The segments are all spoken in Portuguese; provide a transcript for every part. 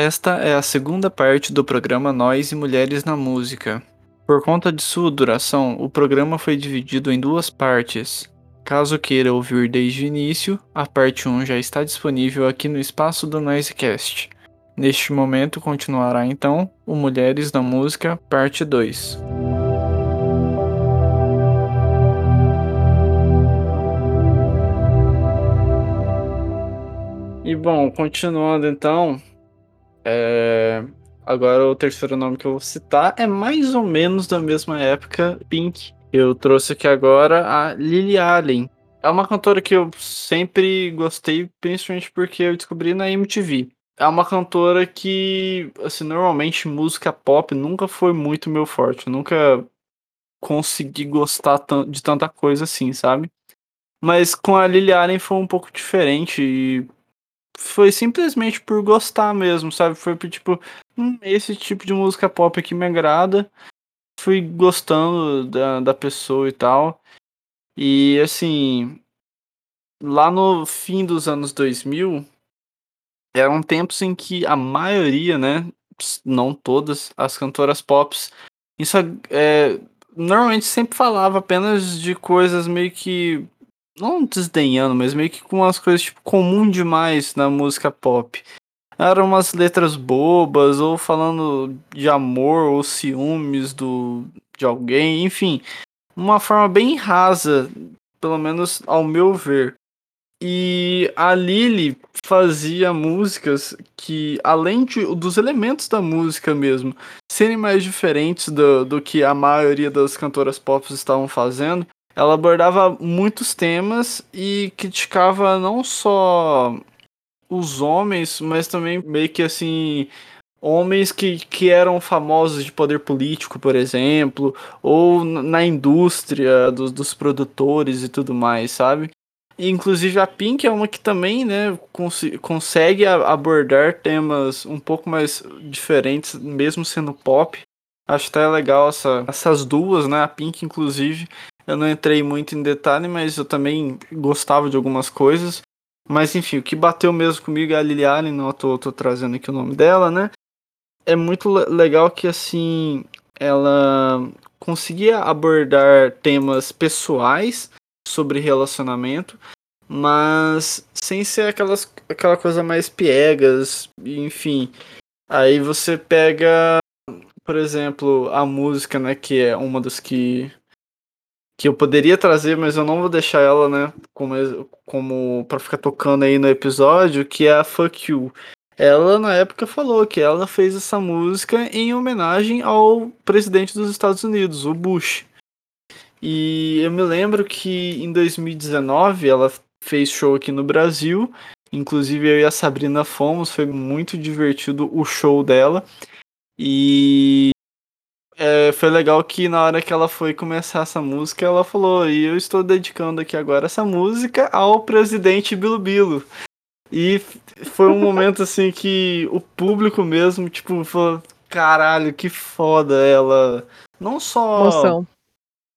Esta é a segunda parte do programa Nós e Mulheres na Música. Por conta de sua duração, o programa foi dividido em duas partes. Caso queira ouvir desde o início, a parte 1 já está disponível aqui no espaço do Noisecast. Neste momento continuará então o Mulheres na Música, parte 2. E bom, continuando então, é... agora o terceiro nome que eu vou citar é mais ou menos da mesma época, Pink. Eu trouxe aqui agora a Lily Allen. É uma cantora que eu sempre gostei, principalmente porque eu descobri na MTV. É uma cantora que, assim, normalmente música pop nunca foi muito meu forte. Eu nunca consegui gostar de tanta coisa assim, sabe? Mas com a Lily Allen foi um pouco diferente e foi simplesmente por gostar mesmo, sabe? Foi por tipo, hum, esse tipo de música pop aqui me agrada. Fui gostando da, da pessoa e tal. E assim, lá no fim dos anos 2000, eram tempos em que a maioria, né, não todas, as cantoras pop, isso é, normalmente sempre falava apenas de coisas meio que não desdenhando, mas meio que com umas coisas tipo comum demais na música pop. Eram umas letras bobas, ou falando de amor ou ciúmes do, de alguém, enfim. Uma forma bem rasa, pelo menos ao meu ver. E a Lily fazia músicas que, além de, dos elementos da música mesmo, serem mais diferentes do, do que a maioria das cantoras pop estavam fazendo, ela abordava muitos temas e criticava não só os homens, mas também meio que assim homens que, que eram famosos de poder político, por exemplo, ou na indústria dos, dos produtores e tudo mais, sabe? E, inclusive a Pink é uma que também, né, cons consegue abordar temas um pouco mais diferentes, mesmo sendo pop. Acho até legal essa, essas duas, né? A Pink, inclusive, eu não entrei muito em detalhe, mas eu também gostava de algumas coisas. Mas enfim, o que bateu mesmo comigo é a Lily Allen, não tô, tô trazendo aqui o nome dela, né? É muito legal que assim ela conseguia abordar temas pessoais sobre relacionamento, mas sem ser aquelas, aquela coisa mais piegas, enfim. Aí você pega, por exemplo, a música, né, que é uma das que que eu poderia trazer, mas eu não vou deixar ela, né, como, como para ficar tocando aí no episódio, que é a Fuck You. Ela na época falou que ela fez essa música em homenagem ao presidente dos Estados Unidos, o Bush. E eu me lembro que em 2019 ela fez show aqui no Brasil, inclusive eu e a Sabrina fomos, foi muito divertido o show dela. E é, foi legal que na hora que ela foi começar essa música, ela falou: E eu estou dedicando aqui agora essa música ao presidente Bilo E foi um momento assim que o público mesmo, tipo, falou: Caralho, que foda ela. Não só Moção.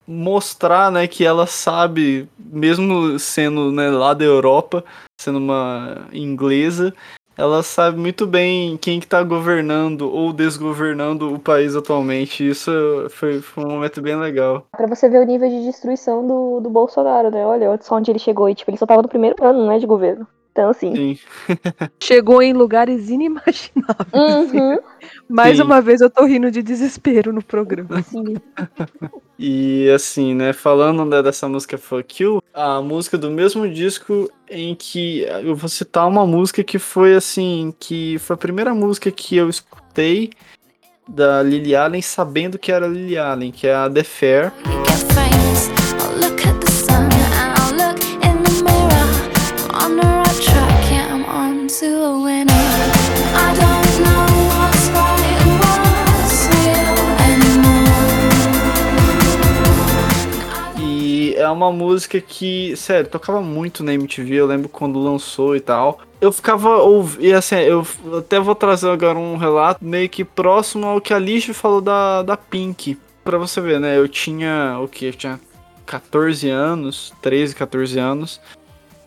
mostrar, né, que ela sabe, mesmo sendo né, lá da Europa, sendo uma inglesa, ela sabe muito bem quem que tá governando ou desgovernando o país atualmente. Isso foi, foi um momento bem legal. Pra você ver o nível de destruição do, do Bolsonaro, né? Olha só onde ele chegou. E, tipo, ele só tava no primeiro ano, né, de governo. Então, assim. Sim. Chegou em lugares inimagináveis. Uhum. Mais Sim. uma vez eu tô rindo de desespero no programa. Sim. E assim, né, falando né, dessa música Fuck You, a música do mesmo disco em que eu vou citar uma música que foi assim, que foi a primeira música que eu escutei da Lily Allen sabendo que era Lily Allen, que é a The Fair. E é uma música que, sério, tocava muito na MTV, eu lembro quando lançou e tal. Eu ficava ouvindo, assim, eu até vou trazer agora um relato meio que próximo ao que a Lish falou da, da Pink. Pra você ver, né, eu tinha, o que, eu tinha 14 anos, 13, 14 anos.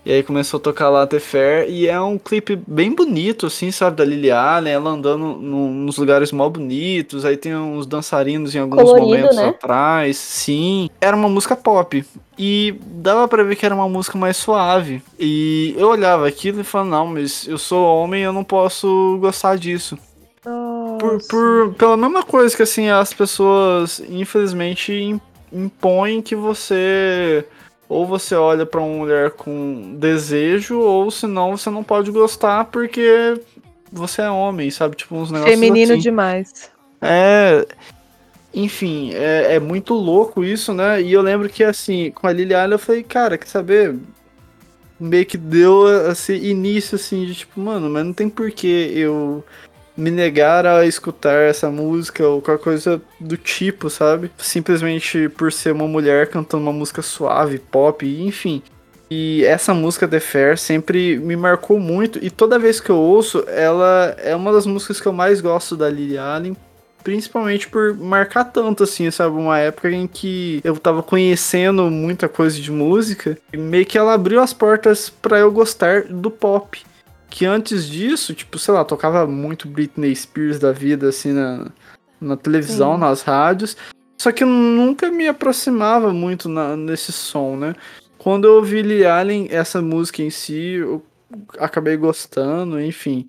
E aí começou a tocar lá The Fair. E é um clipe bem bonito, assim, sabe? Da Lily Allen, ela andando num- nos lugares mó bonitos. Aí tem uns dançarinos em alguns Colorido, momentos né? atrás. Sim. Era uma música pop. E dava pra ver que era uma música mais suave. E eu olhava aquilo e falava, não, mas eu sou homem eu não posso gostar disso. Por, Nossa. por, pela mesma coisa que assim, as pessoas infelizmente im- impõem que você ou você olha pra uma mulher com desejo, ou senão você não pode gostar porque você é homem, sabe? Tipo uns negócios Feminino assim. demais. É. Enfim, é, é muito louco isso, né? E eu lembro que, assim, com a Lily Allen eu falei, cara, quer saber? Meio que deu esse início, assim, de tipo, mano, mas não tem porquê eu me negar a escutar essa música ou qualquer coisa do tipo, sabe? Simplesmente por ser uma mulher cantando uma música suave, pop, enfim. E essa música The Fair sempre me marcou muito. E toda vez que eu ouço, ela é uma das músicas que eu mais gosto da Lily Allen. Principalmente por marcar tanto, assim, sabe? Uma época em que eu tava conhecendo muita coisa de música. E meio que ela abriu as portas pra eu gostar do pop. Que antes disso, tipo, sei lá, tocava muito Britney Spears da vida, assim, na, na televisão, Sim. nas rádios. Só que eu nunca me aproximava muito na- nesse som, né? Quando eu ouvi Lily Allen, essa música em si, eu acabei gostando, enfim.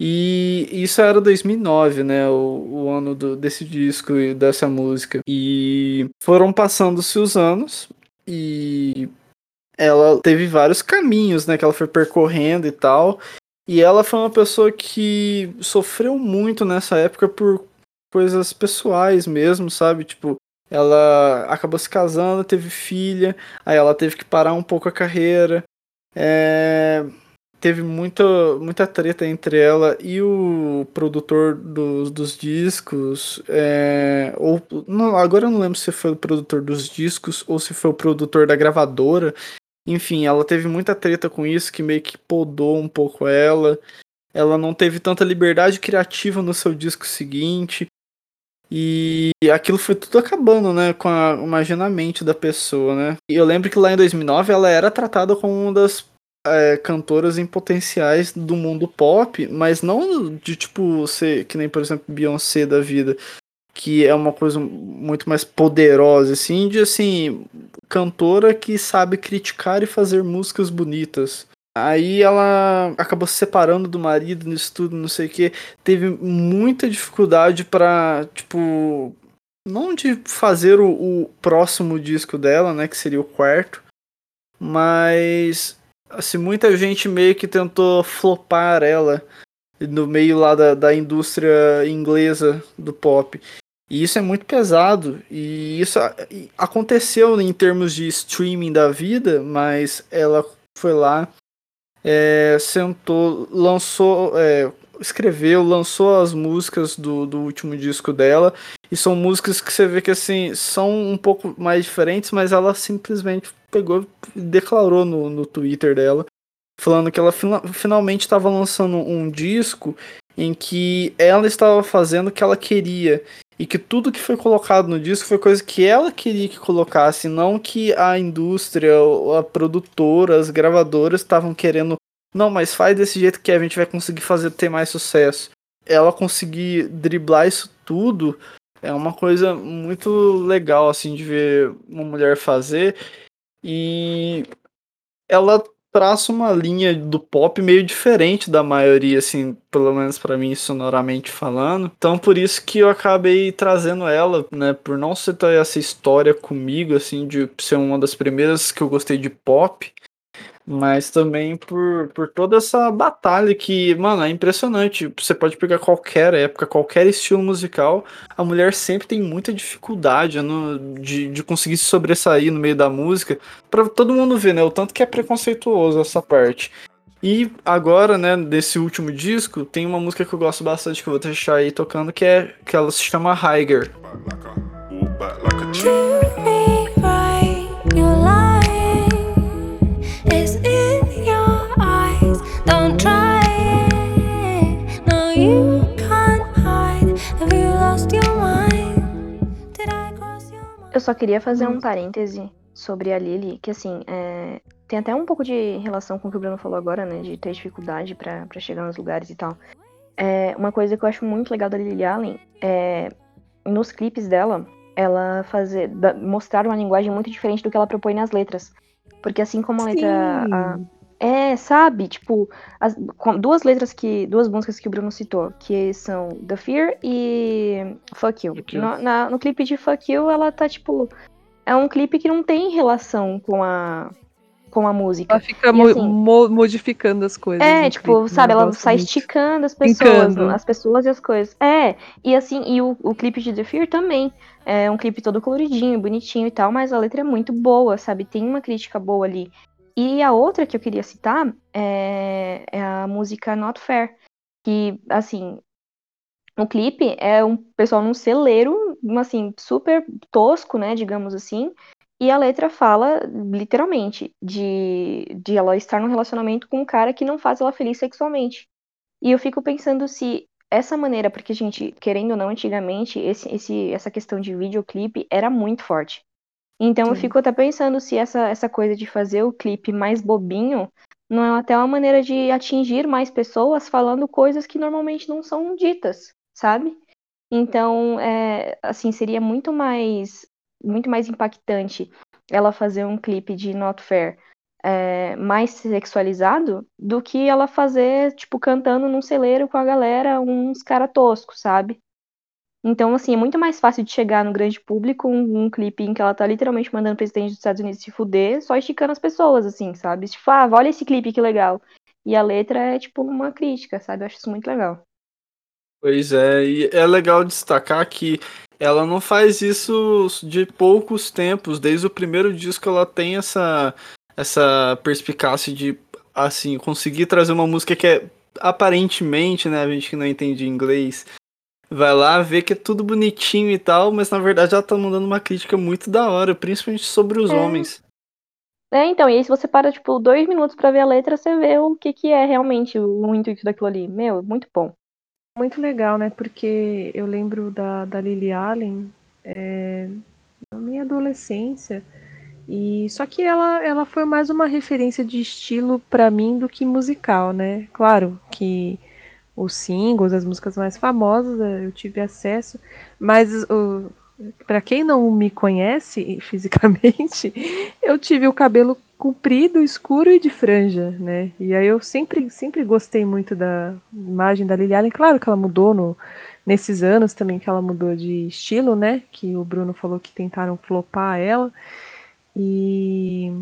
E isso era 2009, né? O, o ano do- desse disco e dessa música. E foram passando-se os anos e ela teve vários caminhos, né? Que ela foi percorrendo e tal. E ela foi uma pessoa que sofreu muito nessa época por coisas pessoais mesmo, sabe? Tipo, ela acabou se casando, teve filha, aí ela teve que parar um pouco a carreira. É, Teve muita, muita treta entre ela e o produtor dos, dos discos. é, ou, não, agora eu não lembro se foi o produtor dos discos ou se foi o produtor da gravadora. Enfim, ela teve muita treta com isso, que meio que podou um pouco ela. Ela não teve tanta liberdade criativa no seu disco seguinte. E aquilo foi tudo acabando, né, com a imaginamento da pessoa, né? E eu lembro que lá em 2009 ela era tratada como uma das é, cantoras em potenciais do mundo pop, mas não de tipo ser que nem, por exemplo, Beyoncé da vida, que é uma coisa muito mais poderosa, assim, de assim, cantora que sabe criticar e fazer músicas bonitas. Aí ela acabou se separando do marido nisso tudo, não sei o que. Teve muita dificuldade pra, tipo, não de fazer o, o próximo disco dela, né, que seria o quarto, mas assim, muita gente meio que tentou flopar ela no meio lá da, da indústria inglesa do pop. E isso é muito pesado. E isso aconteceu em termos de streaming da vida, mas ela foi lá, é, sentou, lançou, é, escreveu, lançou as músicas do, do último disco dela. E são músicas que você vê que assim são um pouco mais diferentes, mas ela simplesmente pegou e declarou no, no Twitter dela, falando que ela fina- finalmente estava lançando um disco em que ela estava fazendo o que ela queria. E que tudo que foi colocado no disco foi coisa que ela queria que colocasse, não que a indústria, a produtora, as gravadoras estavam querendo. Não, mas faz desse jeito que a gente vai conseguir fazer ter mais sucesso. Ela conseguir driblar isso tudo é uma coisa muito legal assim de ver uma mulher fazer e ela traça uma linha do pop meio diferente da maioria assim, pelo menos pra mim sonoramente falando. Então por isso que eu acabei trazendo ela, né, por não ser ter essa história comigo assim de ser uma das primeiras que eu gostei de pop mas também por, por toda essa batalha que, mano, é impressionante. Você pode pegar qualquer época, qualquer estilo musical, a mulher sempre tem muita dificuldade no, de, de conseguir se sobressair no meio da música, pra todo mundo ver, né? O tanto que é preconceituoso essa parte. E agora, né, desse último disco, tem uma música que eu gosto bastante, que eu vou deixar aí tocando, que é que ela se chama Higher. Eu só queria fazer um parêntese sobre a Lily, que assim, é, tem até um pouco de relação com o que o Bruno falou agora, né? De ter dificuldade pra pra chegar nos lugares e tal. É, uma coisa que eu acho muito legal da Lily Allen é nos clipes dela, ela fazer da- mostrar uma linguagem muito diferente do que ela propõe nas letras. Porque assim como a letra é, sabe? Tipo, as- duas letras que. Duas músicas que o Bruno citou, que são The Fear e Fuck You. No, na- no clipe de Fuck You, ela tá, tipo. É um clipe que não tem relação com a. com a música. Ela fica E assim- mo- modificando as coisas. É, no tipo, clipe, né? sabe, ela sai muito. esticando as pessoas, Brincando. as pessoas e as coisas. É, e assim, e o, o clipe de The Fear também. É um clipe todo coloridinho, bonitinho e tal, mas a letra é muito boa, sabe? Tem uma crítica boa ali. E a outra que eu queria citar é, é a música Not Fair. Que, assim, o clipe é um pessoal num celeiro, assim, super tosco, né, digamos assim. E a letra fala, literalmente, de, de ela estar num relacionamento com um cara que não faz ela feliz sexualmente. E eu fico pensando se essa maneira, porque, gente, querendo ou não, antigamente, esse, esse, essa questão de videoclipe era muito forte. Então eu Sim. fico até pensando se essa, essa coisa de fazer o clipe mais bobinho não é até uma maneira de atingir mais pessoas falando coisas que normalmente não são ditas, sabe? Então, é, assim, seria muito mais muito mais impactante ela fazer um clipe de Not Fair é, mais sexualizado do que ela fazer, tipo, cantando num celeiro com a galera, uns cara toscos, sabe? Então, assim, é muito mais fácil de chegar no grande público um, um clipe em que ela tá literalmente mandando o presidente dos Estados Unidos se fuder, só esticando as pessoas, assim, sabe? Tipo, ah, olha esse clipe que legal. E a letra é, tipo, uma crítica, sabe? Eu acho isso muito legal. Pois é, e é legal destacar que ela não faz isso de poucos tempos. Desde o primeiro disco ela tem essa, essa perspicácia de assim conseguir trazer uma música que é aparentemente, né, a gente que não entende inglês, vai lá ver que é tudo bonitinho e tal, mas na verdade ela tá mandando uma crítica muito da hora, principalmente sobre os É. homens. É, então, e aí se você para, tipo, dois minutos pra ver a letra, você vê o que que é realmente o, o intuito daquilo ali. Meu, muito bom. Muito legal, né? Porque eu lembro da, da Lily Allen é, na minha adolescência. E só que ela, ela foi mais uma referência de estilo pra mim do que musical, né? Claro que os singles, as músicas mais famosas, eh, eu tive acesso, mas para quem não me conhece fisicamente, eu tive o cabelo comprido, escuro e de franja, né? E aí eu sempre, sempre gostei muito da imagem da Lily Allen. Claro que ela mudou no, nesses anos também que ela mudou de estilo, né? Que o Bruno falou que tentaram flopar ela. E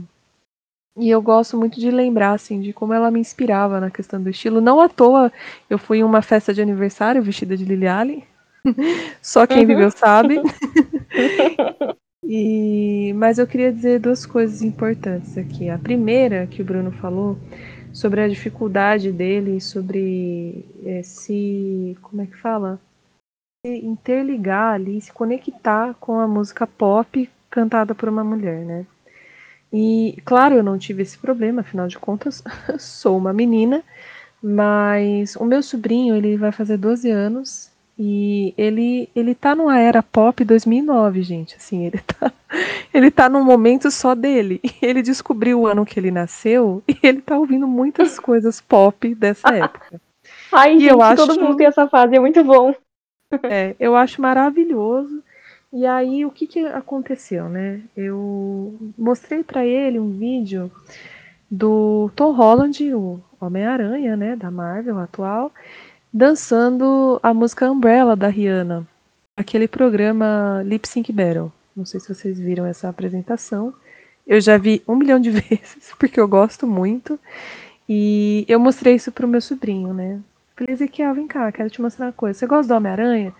e eu gosto muito de lembrar, assim, de como ela me inspirava na questão do estilo. Não à toa, eu fui em uma festa de aniversário vestida de Lily Allen. Só quem Uhum. viveu sabe. E, mas eu queria dizer duas coisas importantes aqui. A primeira, que o Bruno falou, sobre a dificuldade dele, sobre eh, se. Como é que fala? Se interligar ali, se conectar com a música pop cantada por uma mulher, né? E, claro, eu não tive esse problema, afinal de contas, sou uma menina, mas o meu sobrinho, ele vai fazer 12 anos e ele, ele tá numa era pop 2009, gente, assim, ele tá, ele tá num momento só dele. Ele descobriu o ano que ele nasceu e ele tá ouvindo muitas coisas pop dessa época. Ai, E gente, eu acho- todo mundo tem essa fase, é muito bom. É, eu acho maravilhoso. E aí, o que, que aconteceu, né? Eu mostrei para ele um vídeo do Tom Holland, o Homem-Aranha, né, da Marvel atual, dançando a música Umbrella da Rihanna, aquele programa Lip Sync Battle. Não sei se vocês viram essa apresentação. Eu já vi um milhão de vezes, porque eu gosto muito. E eu mostrei isso pro meu sobrinho, né? Falei, Ezequiel, vem cá, quero te mostrar uma coisa. Você gosta do Homem-Aranha?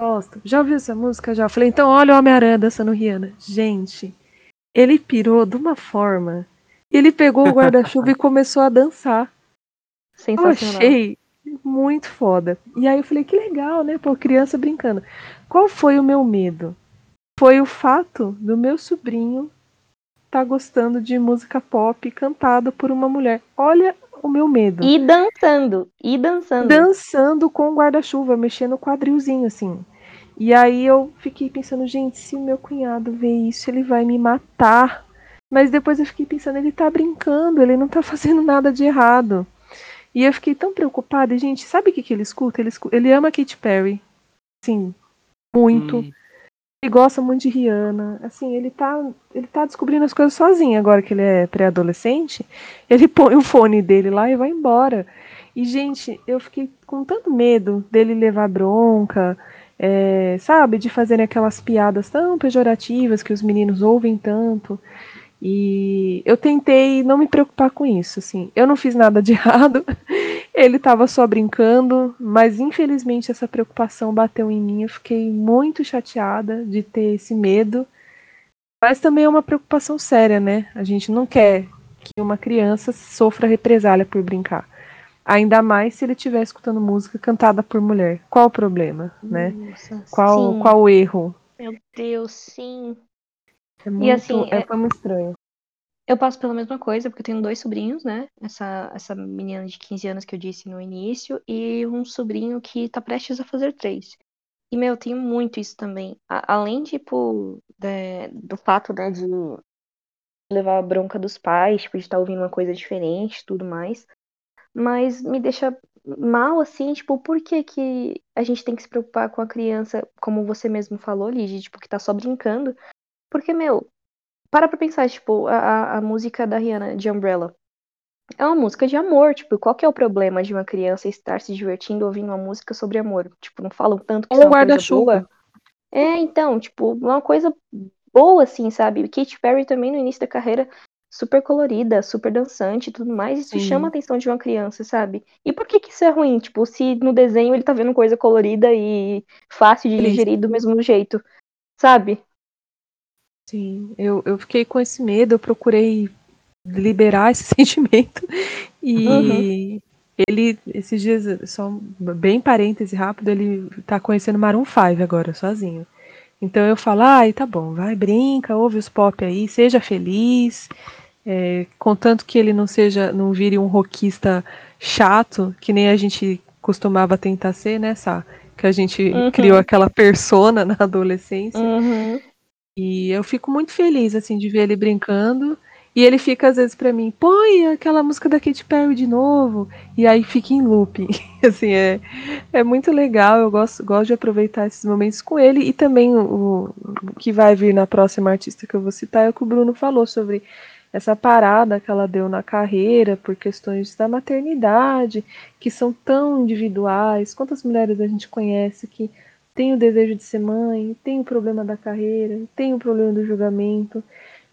Gosto. Já ouviu essa música? Já. Falei, então olha o Homem-Aranha dançando Rihanna. Gente, ele pirou de uma forma. Ele pegou o guarda-chuva e começou a dançar. Eu achei muito foda. E aí eu falei, que legal, né? Pô, criança brincando. Qual foi o meu medo? Foi o fato do meu sobrinho estar gostando de música pop cantada por uma mulher. Olha o meu medo. E dançando, e dançando. dançando com o guarda-chuva, mexendo o quadrilzinho, assim. E aí eu fiquei pensando, gente, se o meu cunhado ver isso, ele vai me matar. Mas depois eu fiquei pensando, ele tá brincando, ele não tá fazendo nada de errado. E eu fiquei tão preocupada. E, gente, sabe o que, que ele escuta? Ele, escu- ele ama Katy Perry. Sim, muito. Hum, Ele gosta muito de Rihanna. Assim, ele tá, ele tá descobrindo as coisas sozinho agora que ele é pré-adolescente. Ele põe o fone dele lá e vai embora. E, gente, eu fiquei com tanto medo dele levar bronca, é, sabe? De fazerem aquelas piadas tão pejorativas que os meninos ouvem tanto. E eu tentei não me preocupar com isso, assim. Eu não fiz nada de errado. Ele estava só brincando, mas infelizmente essa preocupação bateu em mim. Eu fiquei muito chateada de ter esse medo. Mas também é uma preocupação séria, né? A gente não quer que uma criança sofra represália por brincar. Ainda mais se ele estiver escutando música cantada por mulher. Qual o problema, né? Nossa, Qual, sim. qual o erro? Meu Deus, sim. É muito, assim, é, foi muito estranho. Eu passo pela mesma coisa, porque eu tenho dois sobrinhos, né? Essa, essa menina de 15 anos que eu disse no início, e um sobrinho que tá prestes a fazer três. E, meu, eu tenho muito isso também. A- além, tipo, de- do fato, né, de levar a bronca dos pais, tipo, de estar ouvindo uma coisa diferente e tudo mais. Mas me deixa mal, assim, tipo, por que que a gente tem que se preocupar com a criança, como você mesmo falou, Ligia, tipo, que tá só brincando? Porque, meu, para pra pensar, tipo, a, a, música da Rihanna, de Umbrella. É uma música de amor, tipo, qual que é o problema de uma criança estar se divertindo ouvindo uma música sobre amor? Tipo, não falam tanto que Ou é guarda-chuva. É, então, tipo, uma coisa boa, assim, sabe? Katy Perry também no início da carreira, super colorida, super dançante e tudo mais, isso Sim. chama a atenção de uma criança, sabe? E por que que isso é ruim? Tipo, se no desenho ele tá vendo coisa colorida e fácil de digerir do mesmo jeito, sabe? Sim, eu, eu fiquei com esse medo, eu procurei liberar esse sentimento. E ele, esses dias, só bem parêntese rápido, ele tá conhecendo Maroon 5 agora, sozinho. Então eu falo, ai, tá bom, vai, brinca, ouve os pop aí, seja feliz. É, contanto que ele não seja, não vire um rockista chato, que nem a gente costumava tentar ser, né, Sá? Que a gente Uhum. criou aquela persona na adolescência. Uhum. E eu fico muito feliz, assim, de ver ele brincando. E ele fica, às vezes, pra mim, põe aquela música da Katy Perry de novo. E aí fica em looping. assim, é, é muito legal. Eu gosto, gosto de aproveitar esses momentos com ele. E também o, o que vai vir na próxima artista que eu vou citar é o que o Bruno falou sobre essa parada que ela deu na carreira por questões da maternidade, que são tão individuais. Quantas mulheres a gente conhece que tem o desejo de ser mãe, tem o problema da carreira, tem o problema do julgamento.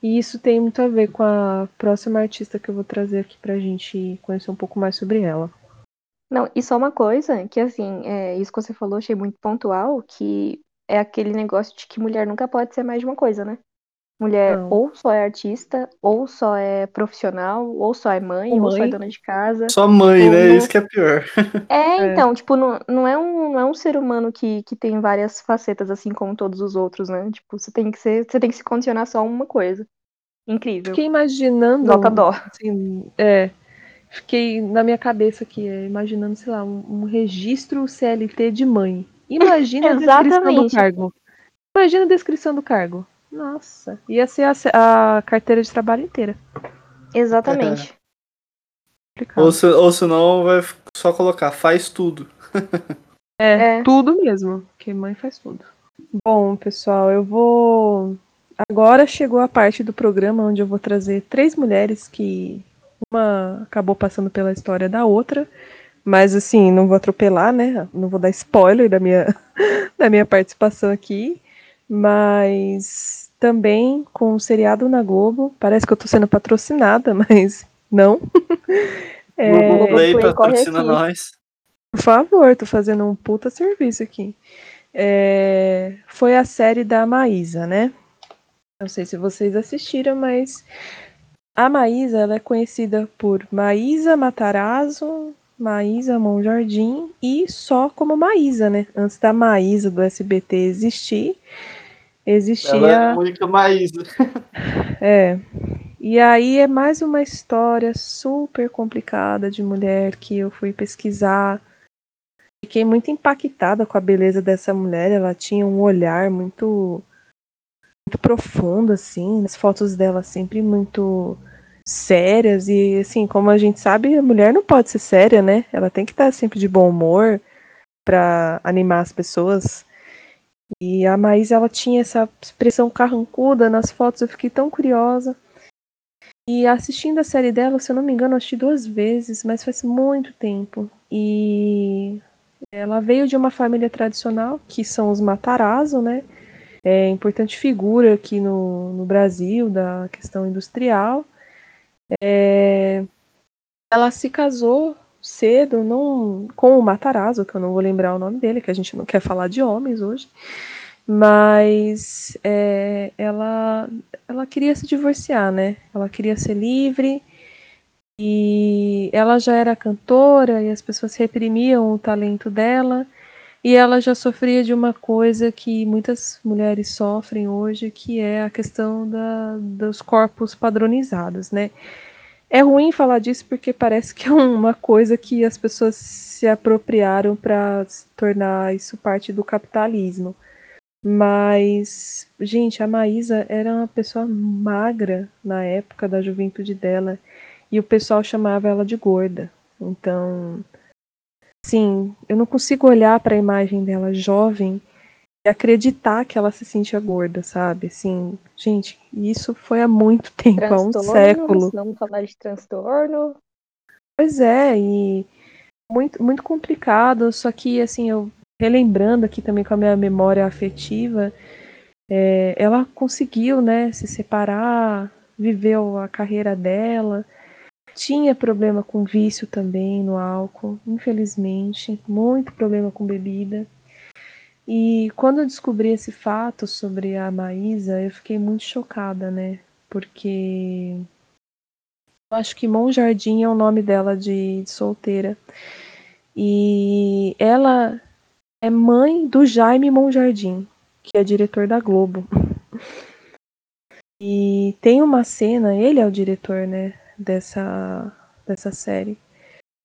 E isso tem muito a ver com a próxima artista que eu vou trazer aqui pra gente conhecer um pouco mais sobre ela. Não, e só uma coisa, que assim, é, isso que você falou, achei muito pontual, que é aquele negócio de que mulher nunca pode ser mais de uma coisa, né? Mulher Não. ou só é artista, ou só é profissional, ou só é mãe, Ou ou só é mãe. dona de casa. Só mãe, né? Como- Isso que é pior. É, É. então, tipo, não, não, é um, não é um ser humano que, que tem várias facetas, assim como todos os outros, né? Tipo, você tem que ser, você tem que se condicionar só a uma coisa. Incrível. Fiquei imaginando. Nota dó. Assim, é. Fiquei na minha cabeça aqui, é, imaginando, sei lá, um, um registro CLT de mãe. Imagina a descrição do cargo. Imagina a descrição do cargo. Nossa, ia ser a, a carteira de trabalho inteira. Exatamente. Complicado. Ou, se, ou senão vai só colocar, faz tudo. É, É. tudo mesmo, porque mãe faz tudo. Bom, pessoal, eu vou. Agora chegou a parte do programa onde eu vou trazer três mulheres que uma acabou passando pela história da outra, mas assim, não vou atropelar, né? Não vou dar spoiler da minha, da minha participação aqui, mas também com o seriado na Globo. Parece que eu tô sendo patrocinada, mas não. É, Google Play patrocina nós. Por favor, tô fazendo um puta serviço aqui. É, foi a série da Maísa, né? Não sei se vocês assistiram, mas a Maísa ela é conhecida por Maísa Matarazzo, Maísa Monjardim e só como Maísa, né? Antes da Maísa do SBT existir, existia. Ela é a única Maísa. É. E aí é mais uma história super complicada de mulher que eu fui pesquisar. Fiquei muito impactada com a beleza dessa mulher. Ela tinha um olhar muito muito profunda, assim, as fotos dela sempre muito sérias e assim, como a gente sabe, a mulher não pode ser séria, né? Ela tem que estar sempre de bom humor para animar as pessoas. E a Maísa, ela tinha essa expressão carrancuda nas fotos, eu fiquei tão curiosa. E assistindo a série dela, se eu não me engano, eu assisti duas vezes, mas faz muito tempo. E ela veio de uma família tradicional, que são os Matarazzo, né? É importante figura aqui no, no Brasil, da questão industrial. É, ela se casou cedo não, com o Matarazzo, que eu não vou lembrar o nome dele, que a gente não quer falar de homens hoje. Mas é, ela, ela queria se divorciar, né? Ela queria ser livre e ela já era cantora e as pessoas reprimiam o talento dela e ela já sofria de uma coisa que muitas mulheres sofrem hoje, que é a questão da, dos corpos padronizados, né? É ruim falar disso porque parece que é uma coisa que as pessoas se apropriaram para tornar isso parte do capitalismo. Mas, gente, a Maísa era uma pessoa magra na época da juventude dela e o pessoal chamava ela de gorda. Então, sim, eu não consigo olhar para a imagem dela jovem acreditar que ela se sentia gorda, sabe? Assim, gente, isso foi há muito tempo, há um século. Vamos falar de transtorno. Pois é, e muito, muito complicado, só que assim, eu relembrando aqui também com a minha memória afetiva, é, ela conseguiu, né, se separar, viveu a carreira dela, tinha problema com vício também no álcool, infelizmente, muito problema com bebida. E quando eu descobri esse fato sobre a Maísa, eu fiquei muito chocada, né? Porque eu acho que Monjardim é o nome dela de, de solteira. E ela é mãe do Jaime Monjardim, que é diretor da Globo. E tem uma cena, ele é o diretor, né, dessa, dessa série.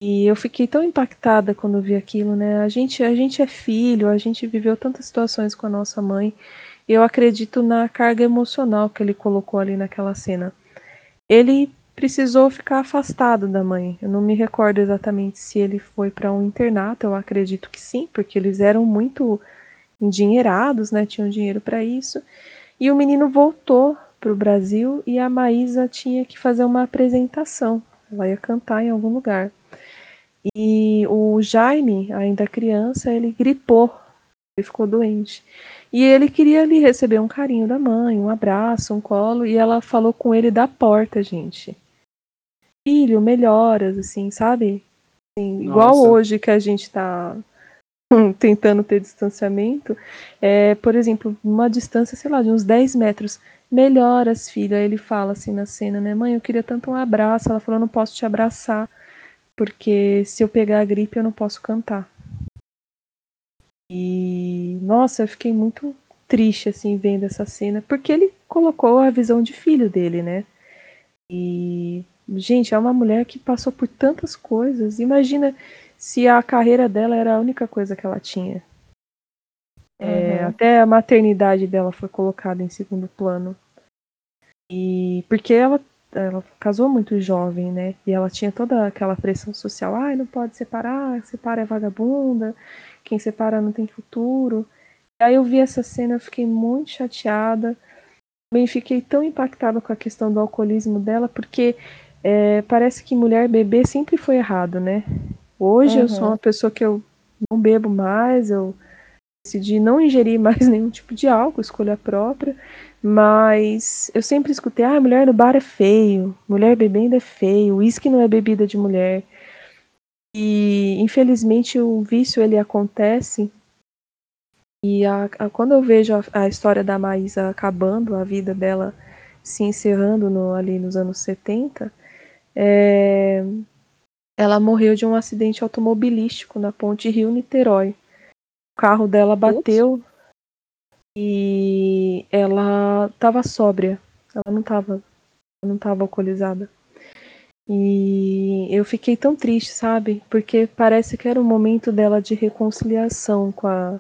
E eu fiquei tão impactada quando vi aquilo, né? A gente, a gente é filho, a gente viveu tantas situações com a nossa mãe. Eu acredito na carga emocional que ele colocou ali naquela cena. Ele precisou ficar afastado da mãe. Eu não me recordo exatamente se ele foi para um internato, eu acredito que sim, porque eles eram muito endinheirados, né? Tinham dinheiro para isso. E o menino voltou para o Brasil e a Maísa tinha que fazer uma apresentação. Ela ia cantar em algum lugar. E o Jaime, ainda criança, ele gripou, ele ficou doente. E ele queria ali receber um carinho da mãe, um abraço, um colo, e ela falou com ele da porta, gente filho, melhoras, assim, sabe? Assim, igual hoje que a gente tá tentando ter distanciamento, é, por exemplo, uma distância, sei lá, de uns 10 metros. Melhoras, filho. Aí ele fala assim na cena, né? Mãe, eu queria tanto um abraço. Ela falou, não posso te abraçar, porque se eu pegar a gripe eu não posso cantar. E nossa, eu fiquei muito triste assim vendo essa cena, porque ele colocou a visão de filho dele, né? E Gente, é uma mulher que passou por tantas coisas. Imagina se a carreira dela era a única coisa que ela tinha. É, uhum. Até a maternidade dela foi colocada em segundo plano. E porque ela, ela casou muito jovem, né? E ela tinha toda aquela pressão social. Ai, ah, não pode separar, separa é vagabunda, quem separa não tem futuro. E aí eu vi essa cena, eu fiquei muito chateada. Também fiquei tão impactada com a questão do alcoolismo dela, porque é, parece que mulher beber sempre foi errado, né? Hoje uhum. eu sou uma pessoa que eu não bebo mais, eu decidi não ingerir mais nenhum tipo de álcool, escolha própria, mas eu sempre escutei, ah, mulher no bar é feio, mulher bebendo é feio, uísque não é bebida de mulher. E infelizmente o vício ele acontece e a, a, quando eu vejo a, a, história da Maísa acabando, a vida dela se encerrando no, ali nos anos 70, é, ela morreu de um acidente automobilístico na ponte Rio-Niterói. O carro dela bateu e ela estava sóbria. Ela não estava não estava alcoolizada. E eu fiquei tão triste, sabe? Porque parece que era o momento dela de reconciliação com a,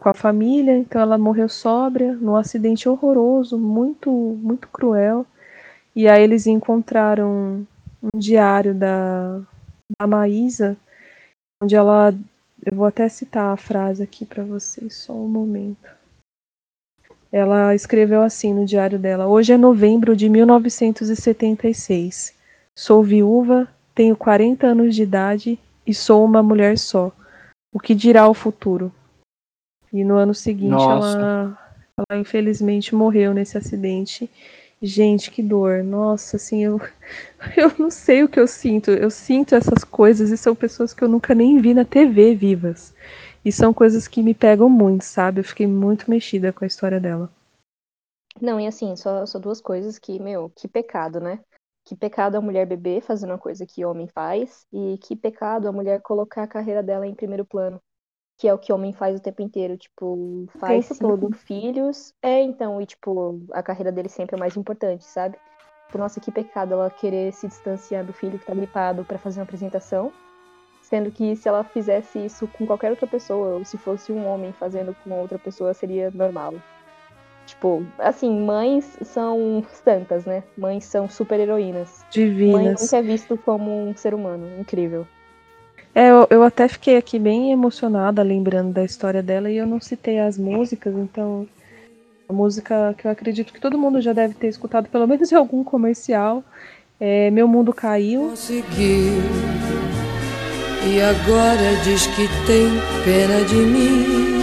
com a família, então ela morreu sóbria num acidente horroroso, muito, muito cruel. E aí eles encontraram um diário da, da Maísa, onde ela. Eu vou até citar a frase aqui para vocês, só um momento. Ela escreveu assim no diário dela: Hoje é novembro de 1976. Sou viúva, tenho 40 anos de idade e sou uma mulher só. O que dirá o futuro? E no ano seguinte ela, ela infelizmente morreu nesse acidente. Gente, que dor. Nossa, assim, eu, eu não sei o que eu sinto. Eu sinto essas coisas e são pessoas que eu nunca nem vi na TV vivas. E são coisas que me pegam muito, sabe? Eu fiquei muito mexida com a história dela. Não, e assim, só, só duas coisas que, meu, que pecado, né? Que pecado a mulher beber fazendo uma coisa que homem faz, e que pecado a mulher colocar a carreira dela em primeiro plano, que é o que homem faz o tempo inteiro, tipo, faz todo. filhos, é, então, e tipo, a carreira dele sempre é mais importante, sabe? Tipo, nossa, que pecado ela querer se distanciar do filho que tá gripado pra fazer uma apresentação, sendo que se ela fizesse isso com qualquer outra pessoa, ou se fosse um homem fazendo com outra pessoa, seria normal. Tipo, assim, mães são santas, né? Mães são super heroínas. Mãe Divinas. nunca é visto como um ser humano. Incrível. É, eu, eu até fiquei aqui bem emocionada lembrando da história dela e eu não citei as músicas, então. A música que eu acredito que todo mundo já deve ter escutado, pelo menos em algum comercial, é Meu Mundo Caiu. conseguiu. E agora diz que tem pena de mim.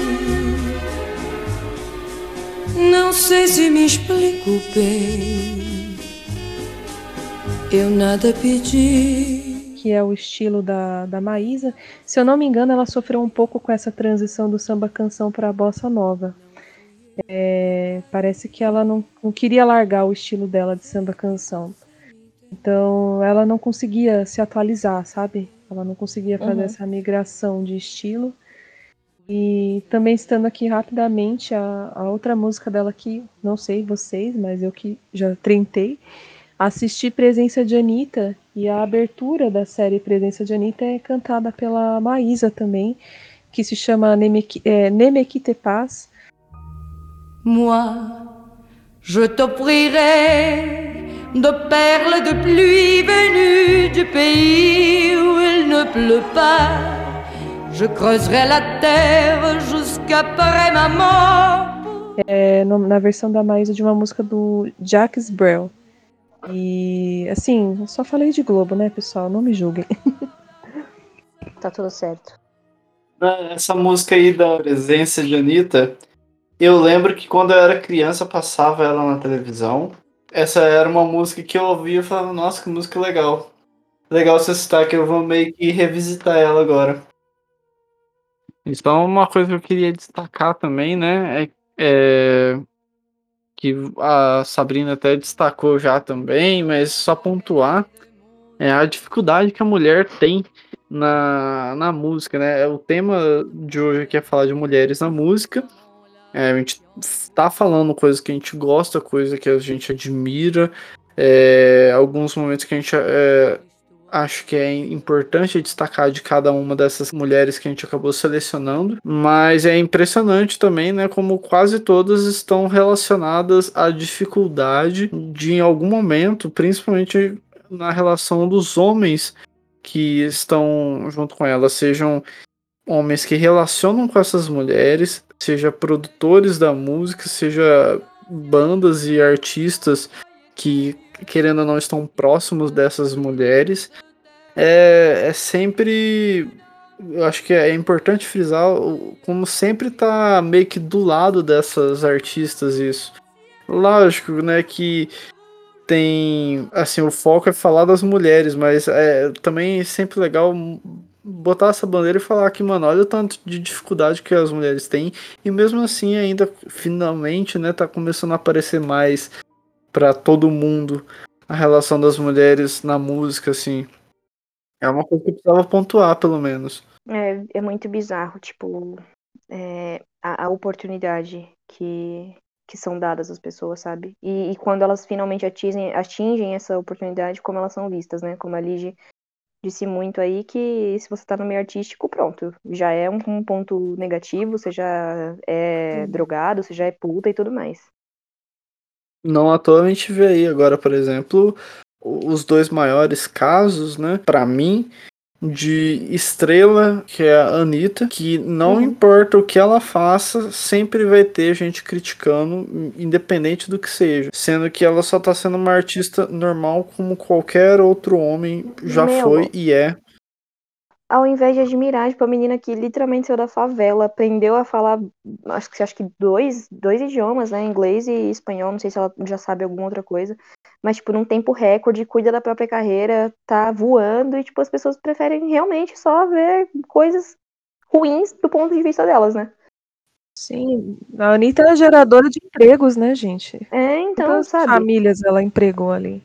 Não sei se me explico bem. Eu nada pedi. que é o estilo da, da Maísa. Se eu não me engano, ela sofreu um pouco com essa transição do samba canção para a bossa nova. É, parece que ela não, não queria largar o estilo dela de samba canção. Então ela não conseguia se atualizar, sabe? Ela não conseguia fazer Uhum. essa migração de estilo. E também estando aqui rapidamente, a, a outra música dela que, não sei vocês, mas eu que já trentei, assisti Presença de Anitta e a abertura da série Presença de Anitta é cantada pela Maísa também, que se chama Nemek é, Nemequite Paz. Moi, je t'offrirai de perles de pluie venues du pays où il ne pleut pas. Je creuserai la terre jusqu'après ma mort. é, no- na versão da Maísa de uma música do Jacques Brel. E assim, eu só falei de Globo, né, pessoal? Não me julguem. Tá tudo certo. Essa música aí da presença de Anitta, eu lembro que quando eu era criança passava ela na televisão. Essa era uma música que eu ouvia e falava, nossa, que música legal. Legal você citar que eu vou meio que revisitar ela agora. Então, uma coisa que eu queria destacar também, né, é, é que a Sabrina até destacou já também, mas só pontuar é a dificuldade que a mulher tem na, na música, né? O tema de hoje aqui é falar de mulheres na música. É, a gente tá falando coisas que a gente gosta, coisa que a gente admira, é, alguns momentos que a gente é, acho que é importante destacar de cada uma dessas mulheres que a gente acabou selecionando, mas é impressionante também, né, como quase todas estão relacionadas à dificuldade de em algum momento, principalmente na relação dos homens que estão junto com elas, sejam homens que relacionam com essas mulheres, seja produtores da música, seja bandas e artistas que, querendo ou não, estão próximos dessas mulheres. É, é sempre. Eu acho que é importante frisar como sempre tá meio que do lado dessas artistas isso. Lógico, né, que tem assim o foco é falar das mulheres mas é também é sempre legal botar essa bandeira e falar que mano olha o tanto de dificuldade que as mulheres têm e mesmo assim ainda finalmente né tá começando a aparecer mais pra todo mundo a relação das mulheres na música assim é uma coisa que precisava pontuar pelo menos É, é muito bizarro, tipo, é, a, a oportunidade que, que são dadas às pessoas, sabe? E, e quando elas finalmente atingem, atingem essa oportunidade, como elas são vistas, né? Como a Lige Disse muito aí que se você tá no meio artístico, pronto, já é um, um ponto negativo, você já é Sim. drogado, você já é puta e tudo mais. Não à toa a gente vê aí agora, por exemplo, os dois maiores casos, né, Pra mim, de estrela, que é a Anitta, que não Uhum. importa o que ela faça, sempre vai ter gente criticando, independente do que seja. Sendo que ela só tá sendo uma artista normal como qualquer outro homem já Meu. foi e é. Ao invés de admirar, tipo, a menina que literalmente saiu da favela, aprendeu a falar, acho que acho que dois, dois idiomas, né? Inglês e espanhol, não sei se ela já sabe alguma outra coisa. Mas, tipo, num tempo recorde, cuida da própria carreira, tá voando, e, tipo, as pessoas preferem realmente só ver coisas ruins do ponto de vista delas, né? Sim, a Anitta é geradora de empregos, né, gente? É, então, Quantas sabe? famílias ela empregou ali?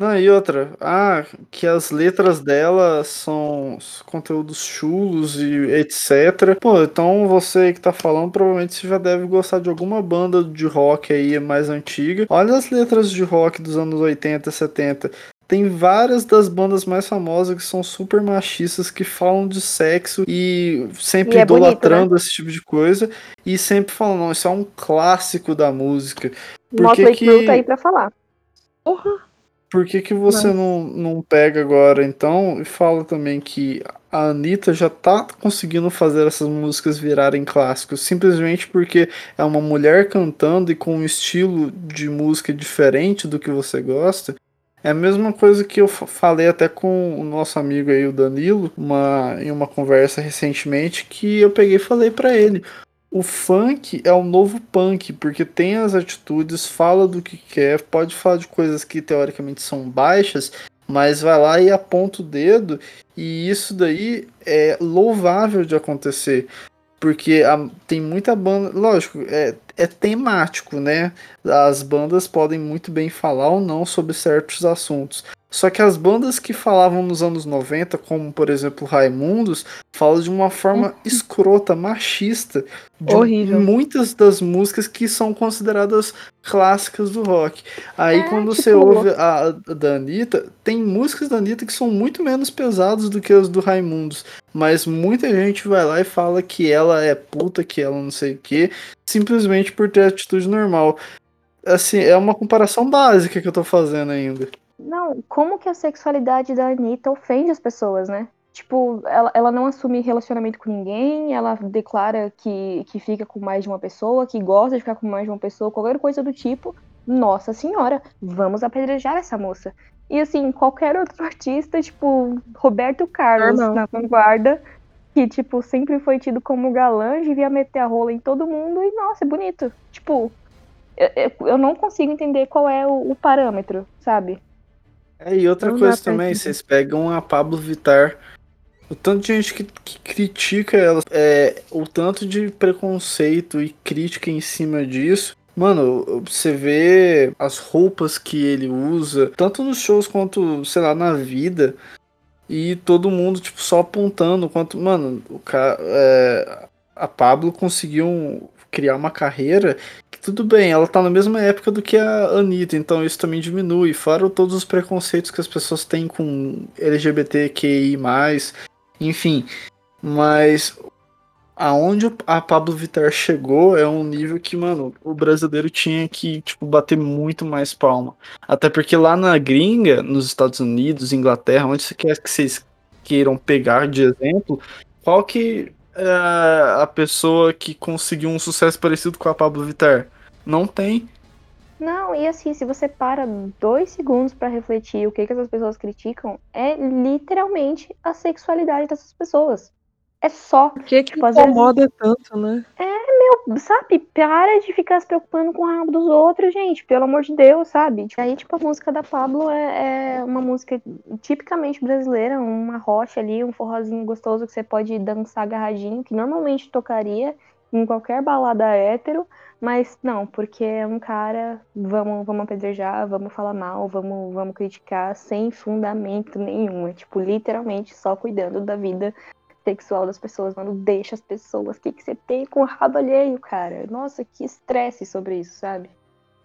Não, e outra, ah, que as letras dela são conteúdos chulos e etc. Pô, então você que tá falando, provavelmente você já deve gostar de alguma banda de rock aí mais antiga. Olha as letras de rock dos anos 80, 70. Tem várias das bandas mais famosas que são super machistas, que falam de sexo e sempre E é bonito, idolatrando esse tipo de coisa. E sempre falam, não, isso é um clássico da música. Por Motley que Crue que- tá aí pra falar. Porra! Por que, que você não, não pega agora então e fala também que a Anitta já tá conseguindo fazer essas músicas virarem clássicos simplesmente porque é uma mulher cantando e com um estilo de música diferente do que você gosta? É a mesma coisa que eu fa- falei até com o nosso amigo aí, o Danilo, uma, em uma conversa recentemente, que eu peguei e falei pra ele. O funk é o novo punk, porque tem as atitudes, fala do que quer, pode falar de coisas que teoricamente são baixas, mas vai lá e aponta o dedo, e isso daí é louvável de acontecer. Porque a- tem muita banda. Lógico, é, é temático, né? As bandas podem muito bem falar ou não sobre certos assuntos. Só que as bandas que falavam nos anos 90, como por exemplo Raimundos, falam de uma forma escrota, machista, de Horrível. muitas das músicas que são consideradas clássicas do rock. Aí É, quando tipo- você ouve a, a da Anitta, tem músicas da Anitta que são muito menos pesadas do que as do Raimundos. Mas muita gente vai lá e fala que ela é puta, que ela não sei o que, simplesmente por ter atitude normal. Assim, é uma comparação básica que eu tô fazendo ainda. Não, como que a sexualidade da Anitta ofende as pessoas, né? Tipo, ela, ela não assume relacionamento com ninguém, ela declara que, que fica com mais de uma pessoa, que gosta de ficar com mais de uma pessoa, qualquer coisa do tipo. Nossa senhora, vamos apedrejar essa moça. E assim, qualquer outro artista, tipo, Roberto Carlos Normal. na vanguarda, que, tipo, sempre foi tido como galã, devia meter a rola em todo mundo e, nossa, é bonito. Tipo, eu, eu- eu não consigo entender qual é o- o parâmetro, sabe? É, e outra Não coisa também, vocês pegam a Pablo Vittar. O tanto de gente que, que critica ela, é, o tanto de preconceito e crítica em cima disso. Mano, você vê as roupas que ele usa, tanto nos shows quanto, sei lá, na vida. E todo mundo, tipo, só apontando quanto. Mano, o cara. é, a Pablo conseguiu um- criar uma carreira que tudo bem, ela tá na mesma época do que a Anitta, então isso também diminui. Fora todos os preconceitos que as pessoas têm com LGBTQI, enfim. Mas aonde a Pablo Vittar chegou é um nível que, mano, o brasileiro tinha que, tipo, bater muito mais palma. Até porque lá na gringa, nos Estados Unidos, Inglaterra, onde você quer que vocês queiram pegar de exemplo, qual que é a pessoa que conseguiu um sucesso parecido com a Pablo Vittar? Não tem. Não, e assim, se você para dois segundos pra refletir o que, que essas pessoas criticam, é literalmente a sexualidade dessas pessoas. É só, Por que que Tipo, às vezes- incomoda tanto, né? sabe? Para de ficar se preocupando com o rabo dos outros, gente, pelo amor de Deus, sabe? Aí, tipo, a música da Pablo é, é uma música tipicamente brasileira, uma rocha ali, um forrozinho gostoso que você pode dançar agarradinho, que normalmente tocaria em qualquer balada hétero, mas não, porque é um cara, vamos, vamos apedrejar, vamos falar mal, vamos, vamos criticar sem fundamento nenhum. É tipo, literalmente só cuidando da vida sexual das pessoas, mano. Deixa as pessoas. O que, que você tem com o rabo alheio, cara? Nossa, que estresse sobre isso, sabe?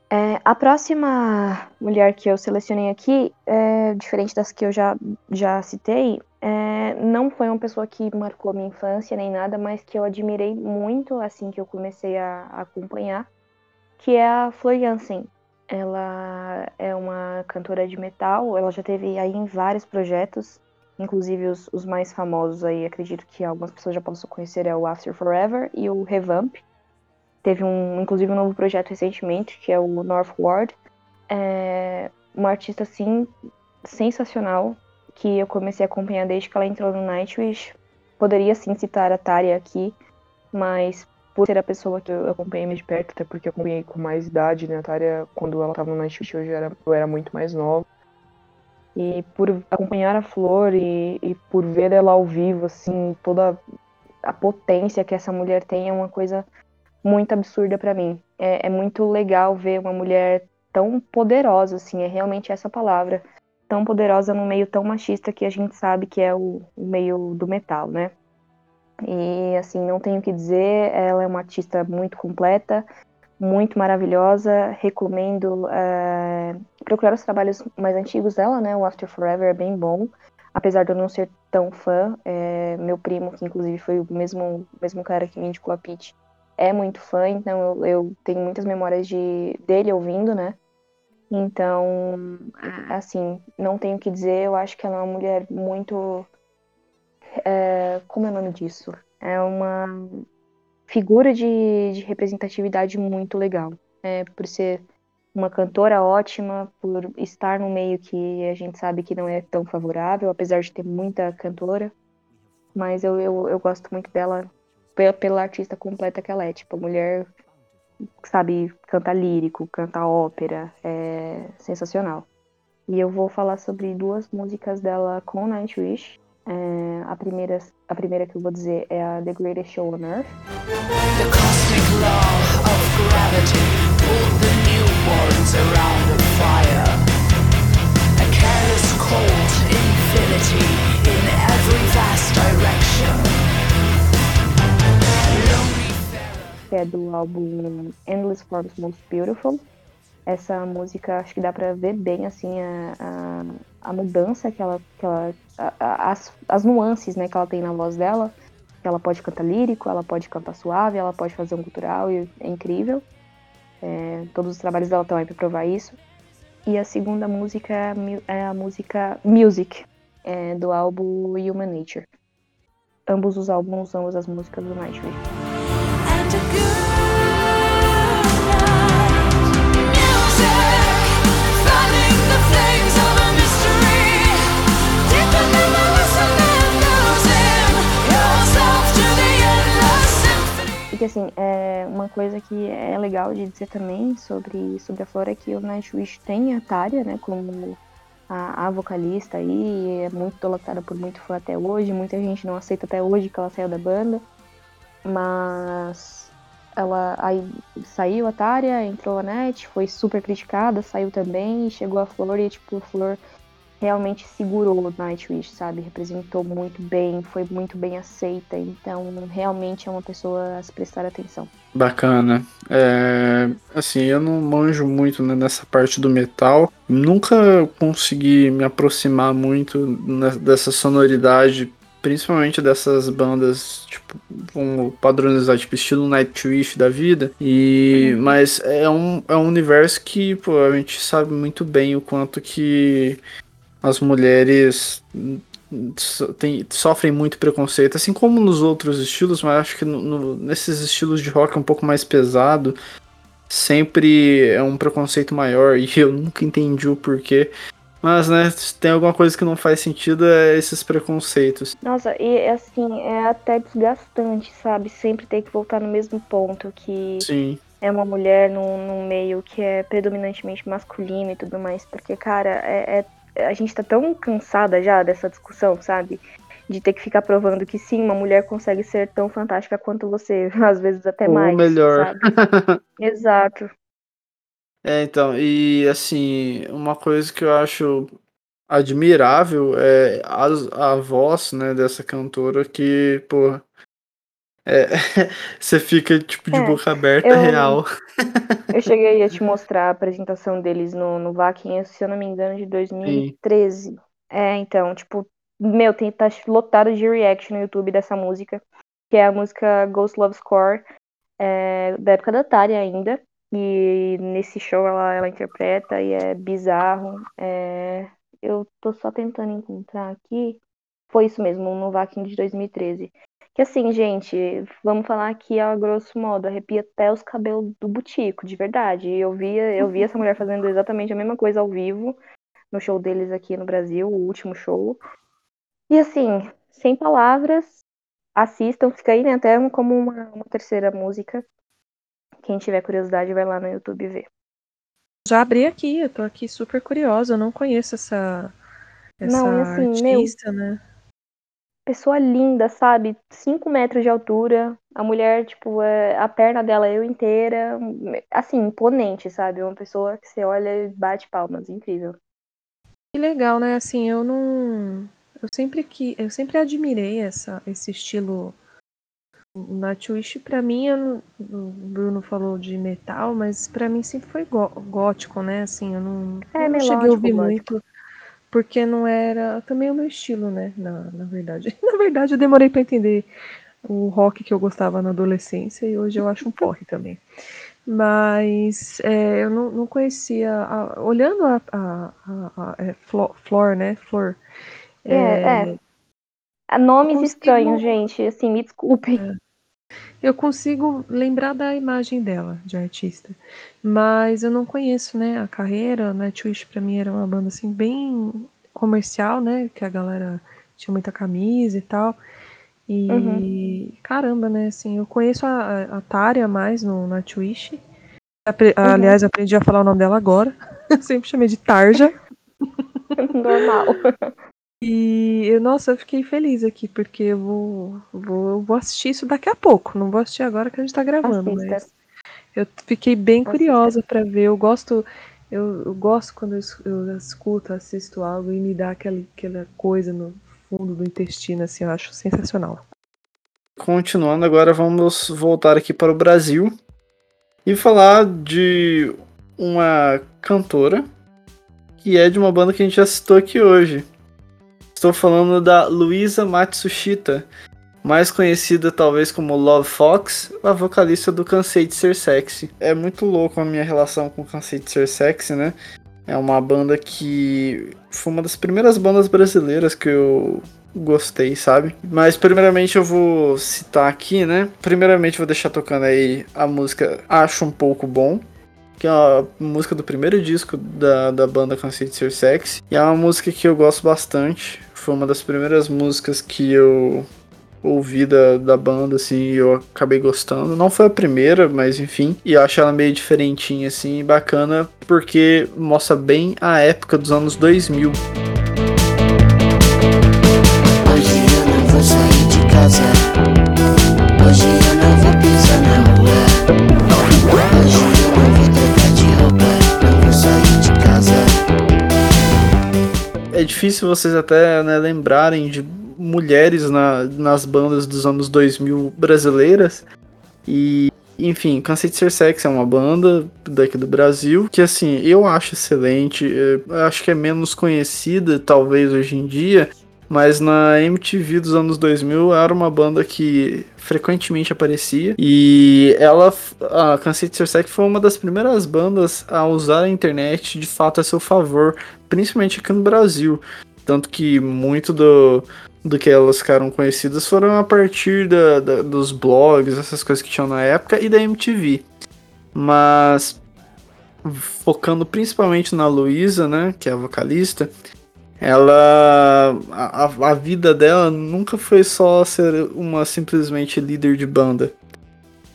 É, a próxima mulher que eu selecionei aqui, é, diferente das que eu já, já citei, é, não foi uma pessoa que marcou minha infância nem nada, mas que eu admirei muito assim que eu comecei a, a acompanhar, que é a Flor Jansen. Ela é uma cantora de metal, ela já teve aí em vários projetos, inclusive os, os mais famosos aí, acredito que algumas pessoas já possam conhecer, é o After Forever e o Revamp. Teve um, inclusive um novo projeto recentemente, que é o Northward. É uma artista, assim, sensacional, que eu comecei a acompanhar desde que ela entrou no Nightwish. Poderia, sim, citar a Tária aqui, mas por ser a pessoa que eu acompanhei mais de perto, até porque eu acompanhei com mais idade, né? A Tária, quando ela tava no Nightwish, eu, já era, eu era muito mais nova. E por acompanhar a Flor e, e por ver ela ao vivo, assim, toda a potência que essa mulher tem é uma coisa muito absurda para mim. É, é, muito legal ver uma mulher tão poderosa, assim, é realmente essa palavra, tão poderosa num meio tão machista que a gente sabe que é o, o meio do metal, né? E assim, não tenho o que dizer, ela é uma artista muito completa, muito maravilhosa. Recomendo é, procurar os trabalhos mais antigos dela, né? O After Forever é bem bom, apesar de eu não ser tão fã. É, meu primo, que inclusive foi o mesmo, mesmo cara que me indicou a Peach, é muito fã, então eu, eu tenho muitas memórias de, dele ouvindo, né? Então, assim, não tenho o que dizer, eu acho que ela é uma mulher muito. É, como é o nome disso? É uma figura de, de representatividade muito legal. É, por ser uma cantora ótima, por estar no meio que a gente sabe que não é tão favorável, apesar de ter muita cantora. Mas eu, eu, eu gosto muito dela pela, pela artista completa que ela é. Tipo, a mulher sabe, canta lírico, canta ópera, é sensacional. E eu vou falar sobre duas músicas dela com Nightwish. É, a, primeira, a primeira que eu vou dizer é a The Greatest Show on Earth. The cosmic law of gravity pulled the newborns around the fire. A careless cold infinity in every vast direction. que é do álbum Endless Forms Most Beautiful. Essa música, acho que dá pra ver bem, assim, a, a, a mudança que ela... Que ela as, as nuances, né, que ela tem na voz dela. Ela pode cantar lírico, ela pode cantar suave, ela pode fazer um cultural, e é incrível. É, todos os trabalhos dela estão aí pra provar isso. E a segunda música é a música Music, é, do álbum Human Nature. Ambos os álbuns, ambas as músicas do Nightwish. Porque assim, é uma coisa que é legal de dizer também sobre, sobre a Flora é que o Nightwish tem a Tária, né, como a, a vocalista aí, é muito idolatrada por muito fã até hoje, muita gente não aceita até hoje que ela saiu da banda, mas ela aí saiu a Tária, entrou a Net, foi super criticada, saiu também, chegou a Flor e tipo, a Flor realmente segurou Nightwish, sabe? Representou muito bem, foi muito bem aceita, então realmente é uma pessoa a se prestar atenção. Bacana. É, assim, eu não manjo muito né, nessa parte do metal, nunca consegui me aproximar muito dessa sonoridade principalmente dessas bandas, tipo, vamos padronizar, tipo, estilo Nightwish da vida. E, mas é um, é um universo que, pô, a gente sabe muito bem o quanto que as mulheres tem, sofrem muito preconceito, assim como nos outros estilos, mas acho que no, no, nesses estilos de rock um pouco mais pesado, sempre é um preconceito maior e eu nunca entendi o porquê. Mas, né, tem alguma coisa que não faz sentido é esses preconceitos. Nossa, e assim, é até desgastante, sabe? Sempre ter que voltar no mesmo ponto que Sim. é uma mulher num, num meio que é predominantemente masculino e tudo mais. Porque, cara, é, é, a gente tá tão cansada já dessa discussão, sabe? De ter que ficar provando que sim, uma mulher consegue ser tão fantástica quanto você, às vezes até Ou mais. melhor. Exato. É, então, e assim, uma coisa que eu acho admirável é a, a voz, né, dessa cantora que, pô, É, você fica, tipo, de É, boca aberta, eu- real. Eu cheguei a te mostrar a apresentação deles no, no Vaquinha, se eu não me engano, de 2013. É, então, tipo, meu, tem, tá lotado de react no YouTube dessa música, que é a música Ghost Love Score, é, da época da Atari ainda. E nesse show ela, ela interpreta e é bizarro. É, eu tô só tentando encontrar aqui. Foi isso mesmo, no Vaquinha de 2013. Que assim, gente, vamos falar aqui a grosso modo, arrepia até os cabelos do butico, de verdade. Eu via, eu vi essa mulher fazendo exatamente a mesma coisa ao vivo no show deles aqui no Brasil, o último show. E assim, sem palavras, assistam, fica aí né, até como uma, uma terceira música. Quem tiver curiosidade vai lá no YouTube ver. Já abri aqui, eu tô aqui super curiosa, eu não conheço essa, essa Não, assim, meu- artista, né? Pessoa linda, sabe? 5 metros de altura. A mulher, tipo, é, a perna dela eu inteira. Assim, imponente, sabe? Uma pessoa que você olha e bate palmas. Incrível. Que legal, né? Assim, eu não. Eu sempre que. Eu sempre admirei essa, esse estilo. Na Twitch, pra mim, eu o Bruno falou de metal, mas pra mim sempre foi gó- gótico, né? Assim, eu não, É, eu não cheguei a ouvir gótico. muito, porque não era também o meu estilo, né? Na, na verdade. Na verdade, eu demorei pra entender o rock que eu gostava na adolescência e hoje eu acho um porre também. Mas é, eu não, não conhecia. a- olhando a, a, a, é, Flo- Flor, né? Flor. É, é. Ah, Nomes estranhos, gente. Assim, me desculpem. Eu consigo lembrar da imagem dela, de artista. Mas eu não conheço, né, a carreira. Nightwish pra mim era uma banda assim bem comercial, né, que a galera tinha muita camisa e tal. E Uhum. caramba, né, assim, eu conheço a, a Tária mais no Nightwish. Apre- Uhum. Aliás, aprendi a falar o nome dela agora. Sempre chamei de Tarja. Normal. E, eu, nossa, eu fiquei feliz aqui, porque eu vou, vou, vou assistir isso daqui a pouco. Não vou assistir agora que a gente tá gravando, Assista. mas eu fiquei bem Assista. curiosa pra ver. Eu gosto, eu, eu gosto quando eu, eu escuto, assisto algo e me dá aquela, aquela coisa no fundo do intestino, assim, eu acho sensacional. Continuando, agora vamos voltar aqui para o Brasil e falar de uma cantora que é de uma banda que a gente já citou aqui hoje. Estou falando da Luisa Matsushita, mais conhecida talvez como Love Fox, a vocalista do Cansei de Ser Sexy. É muito louco a minha relação com Cansei de Ser Sexy, né? É uma banda que foi uma das primeiras bandas brasileiras que eu gostei, sabe? Mas primeiramente eu vou citar aqui, né? Primeiramente vou deixar tocando aí a música Acho um pouco bom, que é a música do primeiro disco da, da banda de Ser Sexy. E é uma música que eu gosto bastante. Foi uma das primeiras músicas que eu ouvi da, da banda, assim, e eu acabei gostando. Não foi a primeira, mas enfim. E eu acho ela meio diferentinha, assim, bacana, porque mostra bem a época dos anos 2000. Hoje eu não vou sair de casa. Hoje sair de casa. é difícil vocês até né, lembrarem de mulheres na- nas bandas dos anos 2000 brasileiras. E, enfim, Cansei de Ser Sexy é uma banda daqui do Brasil que, assim, eu acho excelente. Eu acho que é menos conhecida, talvez, hoje em dia. Mas na MTV dos anos 2000 era uma banda que frequentemente aparecia. E ela, a Ser Sexy foi uma das primeiras bandas a usar a internet de fato a seu favor principalmente aqui no Brasil. Tanto que muito do, do que elas ficaram conhecidas foram a partir da, da- dos blogs, essas coisas que tinham na época, e da MTV. Mas focando principalmente na Luísa, né, que é a vocalista, ela. A, a- vida dela nunca foi só ser uma simplesmente líder de banda.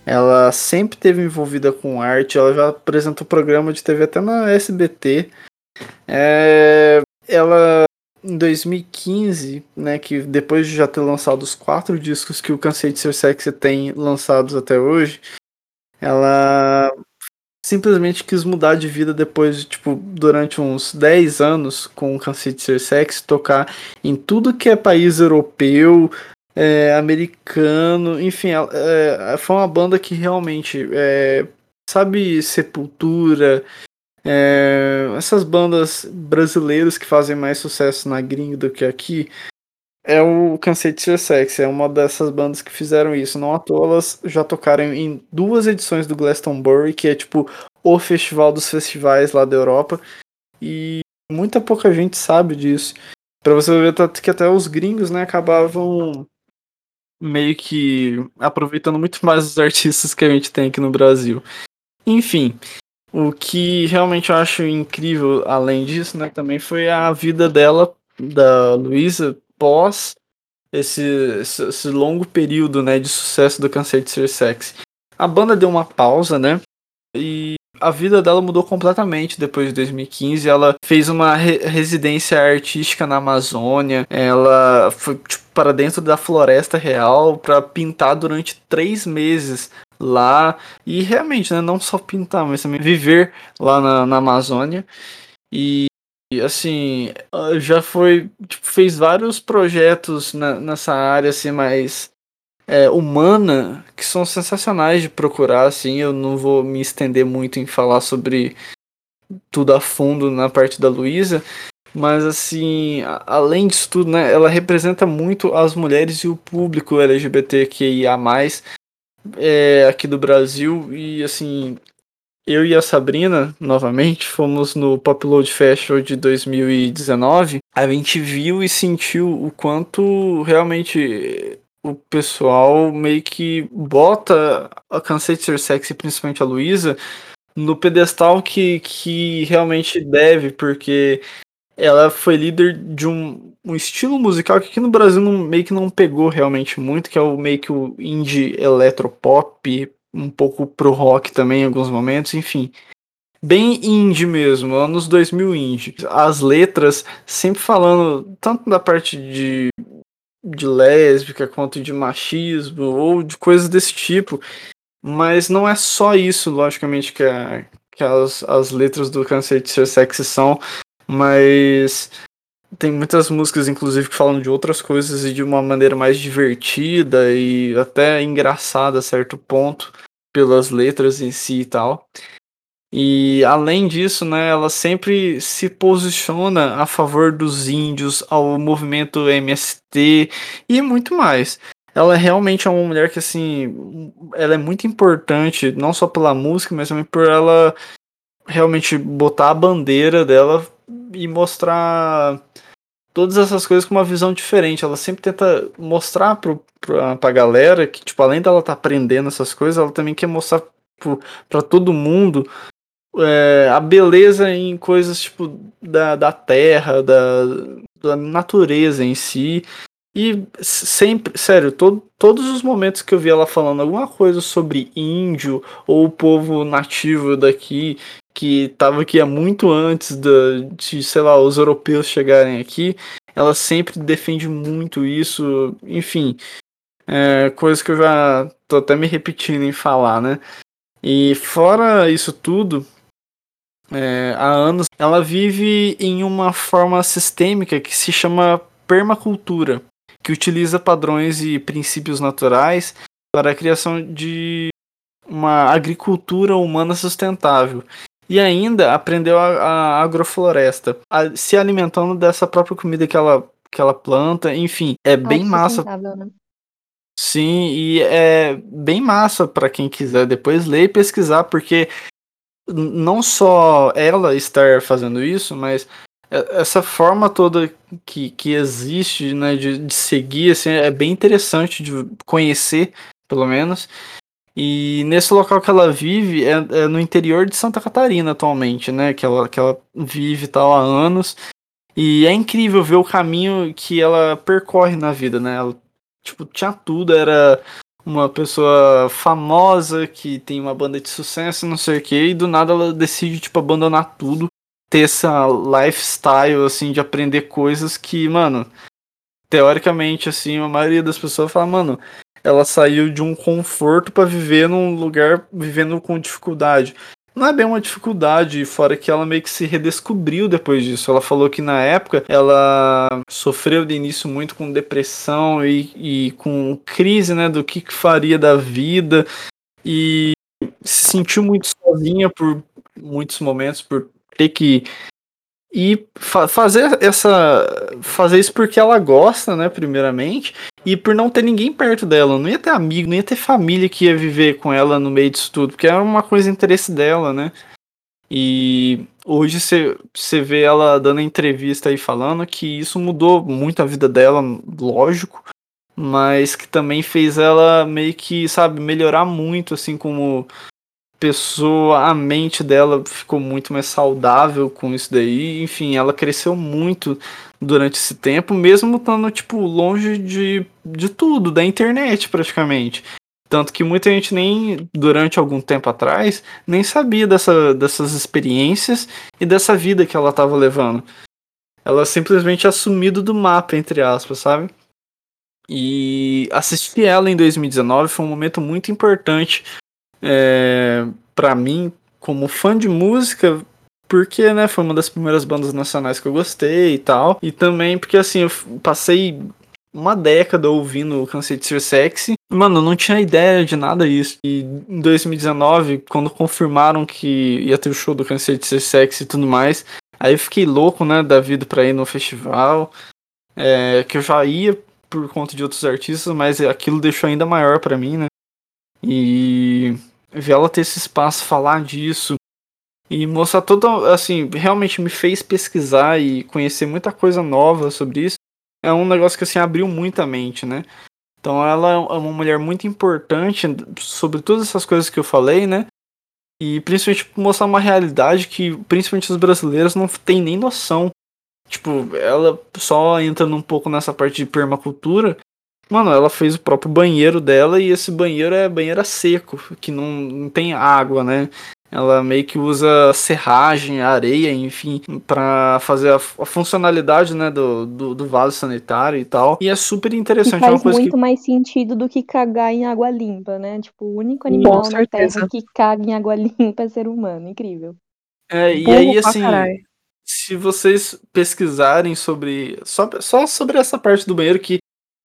Ela sempre esteve envolvida com arte, ela já apresentou programa de TV até na SBT. É, ela em 2015, né, que depois de já ter lançado os quatro discos que o Cansei de Ser Sexy tem lançados até hoje, ela simplesmente quis mudar de vida depois de, tipo, durante uns 10 anos com o Cansei de Ser Sexy, tocar em tudo que é país europeu, é, americano, enfim, é, foi uma banda que realmente, é, sabe, Sepultura, é, essas bandas brasileiras que fazem mais sucesso na gringa do que aqui, é o Cansei Ser Sexy, é uma dessas bandas que fizeram isso. Não à toa elas já tocaram em duas edições do Glastonbury, que é tipo o festival dos festivais lá da Europa, e muita pouca gente sabe disso. Pra você ver que até os gringos, né, acabavam meio que aproveitando muito mais os artistas que a gente tem aqui no Brasil. Enfim, o que realmente eu acho incrível, além disso, né, também foi a vida dela, da Luísa, pós esse, esse, esse, longo período, né, de sucesso do Cansei de Ser Sexy. A banda deu uma pausa, né, e a vida dela mudou completamente depois de 2015. Ela fez uma re residência artística na Amazônia. Ela foi tipo, para dentro da floresta real para pintar durante três meses lá. E realmente, né, não só pintar, mas também viver lá na, na Amazônia. E assim, já foi. Tipo, fez vários projetos na, nessa área assim, mais é, humana que são sensacionais de procurar, assim. Eu não vou me estender muito em falar sobre tudo a fundo na parte da Luísa, mas assim, além disso tudo, né, ela representa muito as mulheres e o público LGBTQIA+, é, aqui do Brasil, e assim, eu e a Sabrina, novamente, fomos no Pop Load Festival de 2019, a gente viu e sentiu o quanto realmente o pessoal meio que bota a Cansei Ser Sexy, principalmente a Luísa, no pedestal que, que realmente deve, porque ela foi líder de um, um estilo musical que aqui no Brasil não, meio que não pegou realmente muito, que é o meio que o indie eletropop, um pouco pro rock também em alguns momentos, enfim. Bem indie mesmo, anos 2000 indie. As letras sempre falando tanto da parte de de lésbica, quanto de machismo, ou de coisas desse tipo. Mas não é só isso, logicamente, que, a, que as, as letras do Câncer de Ser Sexy são, mas tem muitas músicas, inclusive, que falam de outras coisas e de uma maneira mais divertida e até engraçada a certo ponto, pelas letras em si e tal. E além disso, né, ela sempre se posiciona a favor dos índios, ao movimento MST e muito mais. Ela realmente é uma mulher que assim, ela é muito importante, não só pela música, mas também por ela realmente botar a bandeira dela e mostrar todas essas coisas com uma visão diferente. Ela sempre tenta mostrar pro, pra, pra galera que, tipo, além dela tá aprendendo essas coisas, ela também quer mostrar para todo mundo é, a beleza em coisas tipo da, da terra, da, da natureza em si. E sempre, sério, todo, todos os momentos que eu vi ela falando alguma coisa sobre índio ou o povo nativo daqui, que estava aqui há muito antes de, sei lá, os europeus chegarem aqui, ela sempre defende muito isso, enfim, é, coisa que eu já tô até me repetindo em falar, né? E fora isso tudo, é, há anos, ela vive em uma forma sistêmica que se chama permacultura, que utiliza padrões e princípios naturais para a criação de uma agricultura humana sustentável. E ainda aprendeu a, a agrofloresta, a, se alimentando dessa própria comida que ela, que ela planta, enfim, é bem massa. Né? Sim, e é bem massa para quem quiser depois ler e pesquisar, porque não só ela estar fazendo isso, mas essa forma toda que, que existe, né, de, de seguir, assim, é bem interessante de conhecer, pelo menos. E nesse local que ela vive é, é, no interior de Santa Catarina atualmente, né, que ela, que ela vive tal há anos. E é incrível ver o caminho que ela percorre na vida, né? Ela, tipo, tinha tudo, era uma pessoa famosa que tem uma banda de sucesso, não sei o que, e do nada ela decide, tipo, abandonar tudo, ter essa lifestyle, assim, de aprender coisas que, mano, teoricamente, assim, a maioria das pessoas fala, mano, ela saiu de um conforto para viver num lugar vivendo com dificuldade. não é bem uma dificuldade, fora que ela meio que se redescobriu depois disso. Ela falou que na época ela sofreu de início muito com depressão e, e com crise, né, do que, que faria da vida e se sentiu muito sozinha por muitos momentos, por ter que e fa fazer essa fazer isso porque ela gosta, né, primeiramente, e por não ter ninguém perto dela, não ia ter amigo, não ia ter família que ia viver com ela no meio disso tudo, porque era uma coisa interesse dela, né? E hoje você vê ela dando entrevista aí falando que isso mudou muito a vida dela, lógico, mas que também fez ela meio que, sabe, melhorar muito assim como pessoa, a mente dela ficou muito mais saudável com isso daí. Enfim, ela cresceu muito durante esse tempo, mesmo estando, tipo, longe de, de tudo, da internet praticamente. Tanto que muita gente nem, durante algum tempo atrás, nem sabia dessa, dessas experiências e dessa vida que ela estava levando. Ela simplesmente assumido do mapa, entre aspas, sabe? E assistir ela em 2019 foi um momento muito importante é, para mim, como fã de música, porque, né, foi uma das primeiras bandas nacionais que eu gostei e tal. E também porque, assim, eu passei uma década ouvindo Cansei de Ser Sexy. Mano, eu não tinha ideia de nada disso. E em 2019, quando confirmaram que ia ter o show do Cansei de Ser Sexy e tudo mais, aí eu fiquei louco, né, da vida pra ir no festival. É, que eu já ia por conta de outros artistas, mas aquilo deixou ainda maior para mim, né? E ver ela ter esse espaço, falar disso e mostrar todo, assim, realmente me fez pesquisar e conhecer muita coisa nova sobre isso. É um negócio que assim abriu muita mente, né? Então ela é uma mulher muito importante sobre todas essas coisas que eu falei, né? E principalmente mostrar uma realidade que principalmente os brasileiros não têm nem noção. Tipo, ela só entrando um pouco nessa parte de permacultura, Mano, ela fez o próprio banheiro dela e esse banheiro é banheiro a seco, que não, não tem água, né? Ela meio que usa serragem, areia, enfim, para fazer a, a, funcionalidade, né, do, do, do, vaso sanitário e tal. E é super interessante. E faz é uma coisa muito que... mais sentido do que cagar em água limpa, né? Tipo, o único animal na Terra que caga em água limpa é ser humano. Incrível. É, e aí, assim, se vocês pesquisarem sobre. Só, só sobre essa parte do banheiro que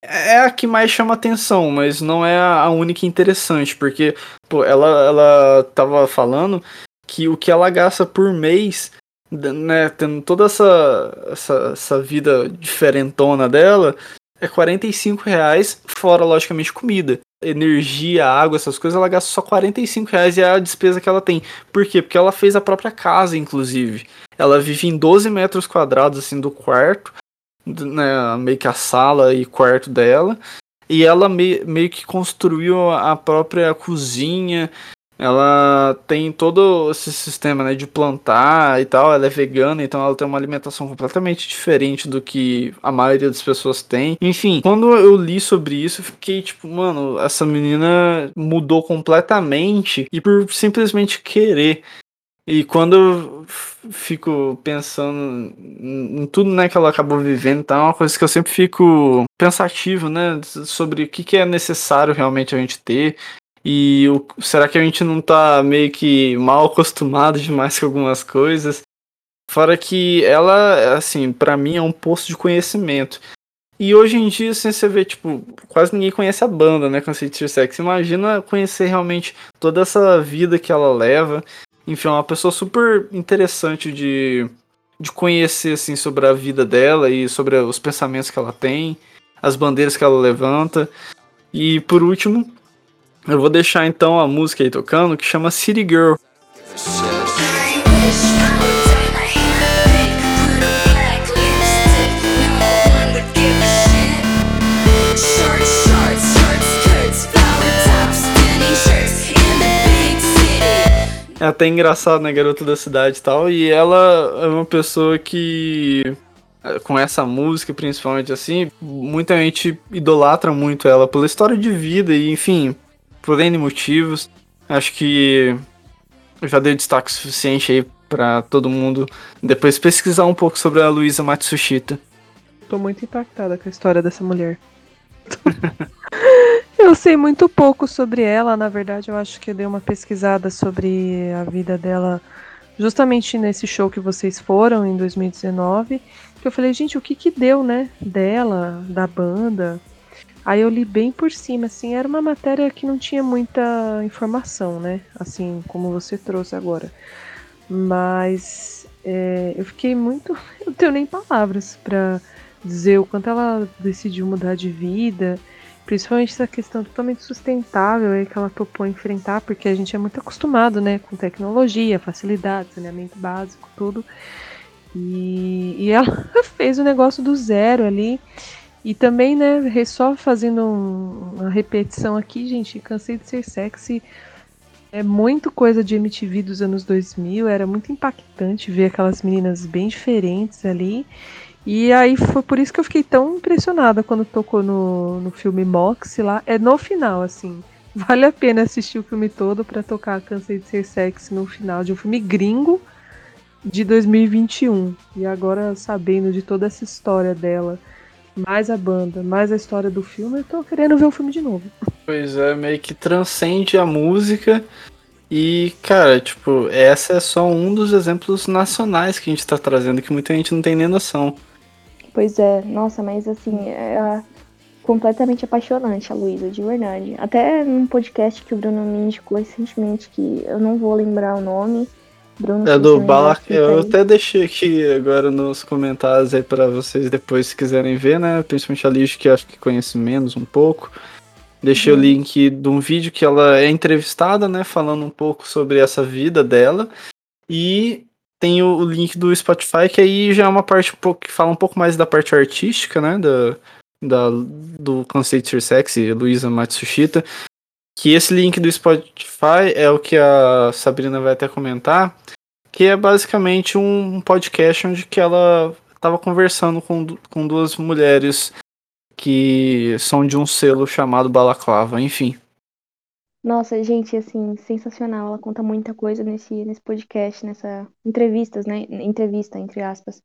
é a que mais chama atenção, mas não é a única interessante, porque pô, ela, ela tava falando que o que ela gasta por mês, né, tendo toda essa, essa, essa vida diferentona dela, é 45 reais, fora, logicamente, comida. Energia, água, essas coisas, ela gasta só 45 reais e é a despesa que ela tem. Por quê? Porque ela fez a própria casa, inclusive. Ela vive em 12 metros quadrados, assim, do quarto né, meio que a sala e quarto dela. E ela me, meio que construiu a própria cozinha. Ela tem todo esse sistema né, de plantar e tal. Ela é vegana, então ela tem uma alimentação completamente diferente do que a maioria das pessoas tem. Enfim, quando eu li sobre isso, eu fiquei tipo, mano, essa menina mudou completamente e por simplesmente querer. E quando eu fico pensando em tudo né, que ela acabou vivendo, tá? Uma coisa que eu sempre fico pensativo, né? Sobre o que, que é necessário realmente a gente ter. E o, será que a gente não tá meio que mal acostumado demais com algumas coisas? Fora que ela, assim, para mim é um posto de conhecimento. E hoje em dia, assim, você vê, tipo, quase ninguém conhece a banda, né, Conceito Sex. Imagina conhecer realmente toda essa vida que ela leva enfim, é uma pessoa super interessante de, de conhecer assim, sobre a vida dela e sobre os pensamentos que ela tem, as bandeiras que ela levanta. E por último, eu vou deixar então a música aí tocando que chama City Girl. É até engraçado, né? Garota da cidade e tal. E ela é uma pessoa que. É, com essa música, principalmente assim, muita gente idolatra muito ela pela história de vida e, enfim, por N motivos. Acho que eu já dei destaque suficiente aí para todo mundo depois pesquisar um pouco sobre a Luísa Matsushita. Tô muito impactada com a história dessa mulher. Eu sei muito pouco sobre ela, na verdade, eu acho que eu dei uma pesquisada sobre a vida dela justamente nesse show que vocês foram em 2019. Que eu falei, gente, o que que deu, né? Dela, da banda. Aí eu li bem por cima, assim, era uma matéria que não tinha muita informação, né? Assim, como você trouxe agora. Mas é, eu fiquei muito. Eu não tenho nem palavras para dizer o quanto ela decidiu mudar de vida. Principalmente essa questão totalmente sustentável aí que ela topou enfrentar, porque a gente é muito acostumado, né, com tecnologia, facilidade, saneamento básico, tudo. E, e ela fez o negócio do zero ali. E também, né, só fazendo um, uma repetição aqui, gente, cansei de ser sexy. É muito coisa de MTV dos anos 2000, era muito impactante ver aquelas meninas bem diferentes ali. E aí foi por isso que eu fiquei tão impressionada quando tocou no, no filme Moxie lá. É no final, assim. Vale a pena assistir o filme todo para tocar Cansei de Ser Sexy no final de um filme gringo de 2021. E agora, sabendo de toda essa história dela, mais a banda, mais a história do filme, eu tô querendo ver o filme de novo. Pois é, meio que transcende a música. E, cara, tipo, essa é só um dos exemplos nacionais que a gente tá trazendo, que muita gente não tem nem noção. Pois é, nossa, mas assim, é completamente apaixonante a Luísa, de verdade. Até num podcast que o Bruno me indicou recentemente, que eu não vou lembrar o nome. Bruno, É do você lembrar, Bala. fica Eu até deixei aqui agora nos comentários aí pra vocês depois se quiserem ver, né? Principalmente a Liz, que acho que conhece menos um pouco. Deixei o Uhum. link de um vídeo que ela é entrevistada, né? Falando um pouco sobre essa vida dela. E tem o, o link do Spotify, que aí já é uma parte um pouco, que fala um pouco mais da parte artística, né? Da, da, do conceito Sexy, Luísa Matsushita. Que esse link do Spotify é o que a Sabrina vai até comentar que é basicamente um podcast onde que ela estava conversando com, com duas mulheres que são de um selo chamado Balaclava, enfim. Nossa, gente, assim, sensacional. Ela conta muita coisa nesse, nesse podcast, nessa entrevistas, né? Entrevista, entre aspas.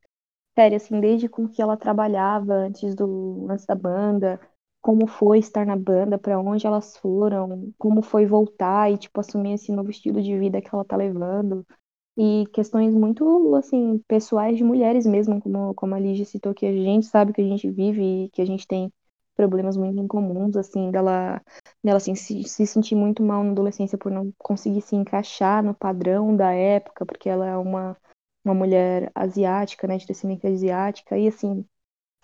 Sério, assim, desde com que ela trabalhava antes do antes da banda, como foi estar na banda, pra onde elas foram, como foi voltar e tipo assumir esse novo estilo de vida que ela tá levando. E questões muito, assim, pessoais de mulheres mesmo, como, como a Ligia citou, que a gente sabe que a gente vive e que a gente tem problemas muito incomuns, assim, dela, dela assim, se, se sentir muito mal na adolescência por não conseguir se encaixar no padrão da época, porque ela é uma, uma mulher asiática, né, de descendência asiática, e assim,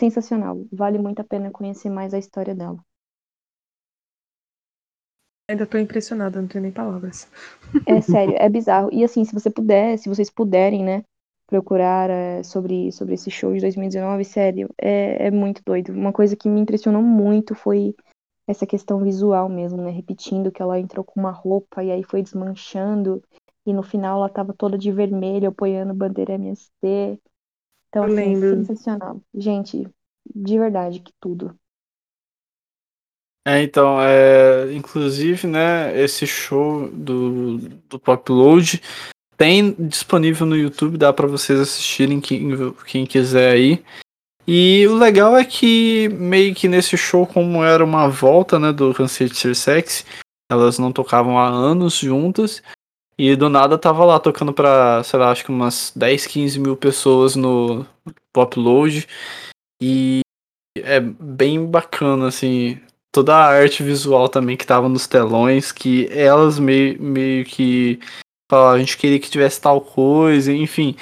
sensacional. Vale muito a pena conhecer mais a história dela. Ainda tô impressionada, não tenho nem palavras. É sério, é bizarro. E assim, se você puder, se vocês puderem, né, procurar é, sobre, sobre esse show de 2019, sério, é, é muito doido. Uma coisa que me impressionou muito foi essa questão visual mesmo, né? Repetindo que ela entrou com uma roupa e aí foi desmanchando, e no final ela tava toda de vermelho, apoiando bandeira MST. Então, assim, lembro. sensacional. Gente, de verdade, que tudo. É, então, é, inclusive, né, esse show do, do Popload tem disponível no YouTube, dá pra vocês assistirem quem, quem quiser aí. E o legal é que meio que nesse show, como era uma volta, né, do Ser Sexy, elas não tocavam há anos juntas, e do nada tava lá tocando pra, sei lá, acho que umas 10, 15 mil pessoas no Popload, e é bem bacana, assim, toda a arte visual também que tava nos telões, que elas meio, meio que a gente queria que tivesse tal coisa, enfim,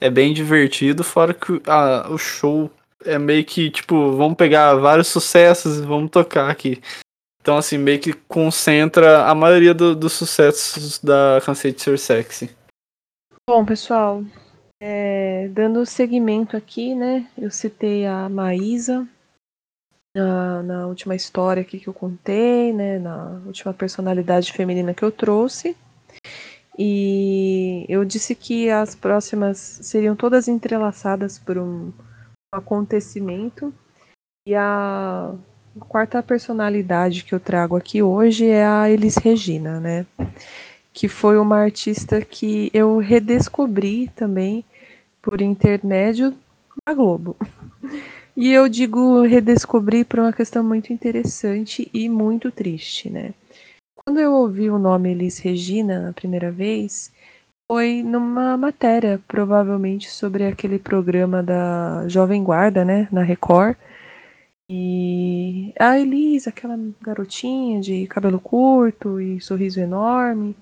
é bem divertido, fora que ah, o show é meio que, tipo, vamos pegar vários sucessos e vamos tocar aqui. Então, assim, meio que concentra a maioria do- dos sucessos da Cansei de Ser Sexy. Bom, pessoal, é, dando seguimento aqui, né? Eu citei a Maísa na, na última história aqui que eu contei, né? Na última personalidade feminina que eu trouxe. E eu disse que as próximas seriam todas entrelaçadas por um acontecimento. E a quarta personalidade que eu trago aqui hoje é a Elis Regina, né? Que foi uma artista que eu redescobri também por intermédio da Globo. E eu digo redescobrir por uma questão muito interessante e muito triste, né? Quando eu ouvi o nome Elis Regina a primeira vez, foi numa matéria, provavelmente sobre aquele programa da Jovem Guarda, né, na Record. E a Elis, aquela garotinha de cabelo curto e sorriso enorme.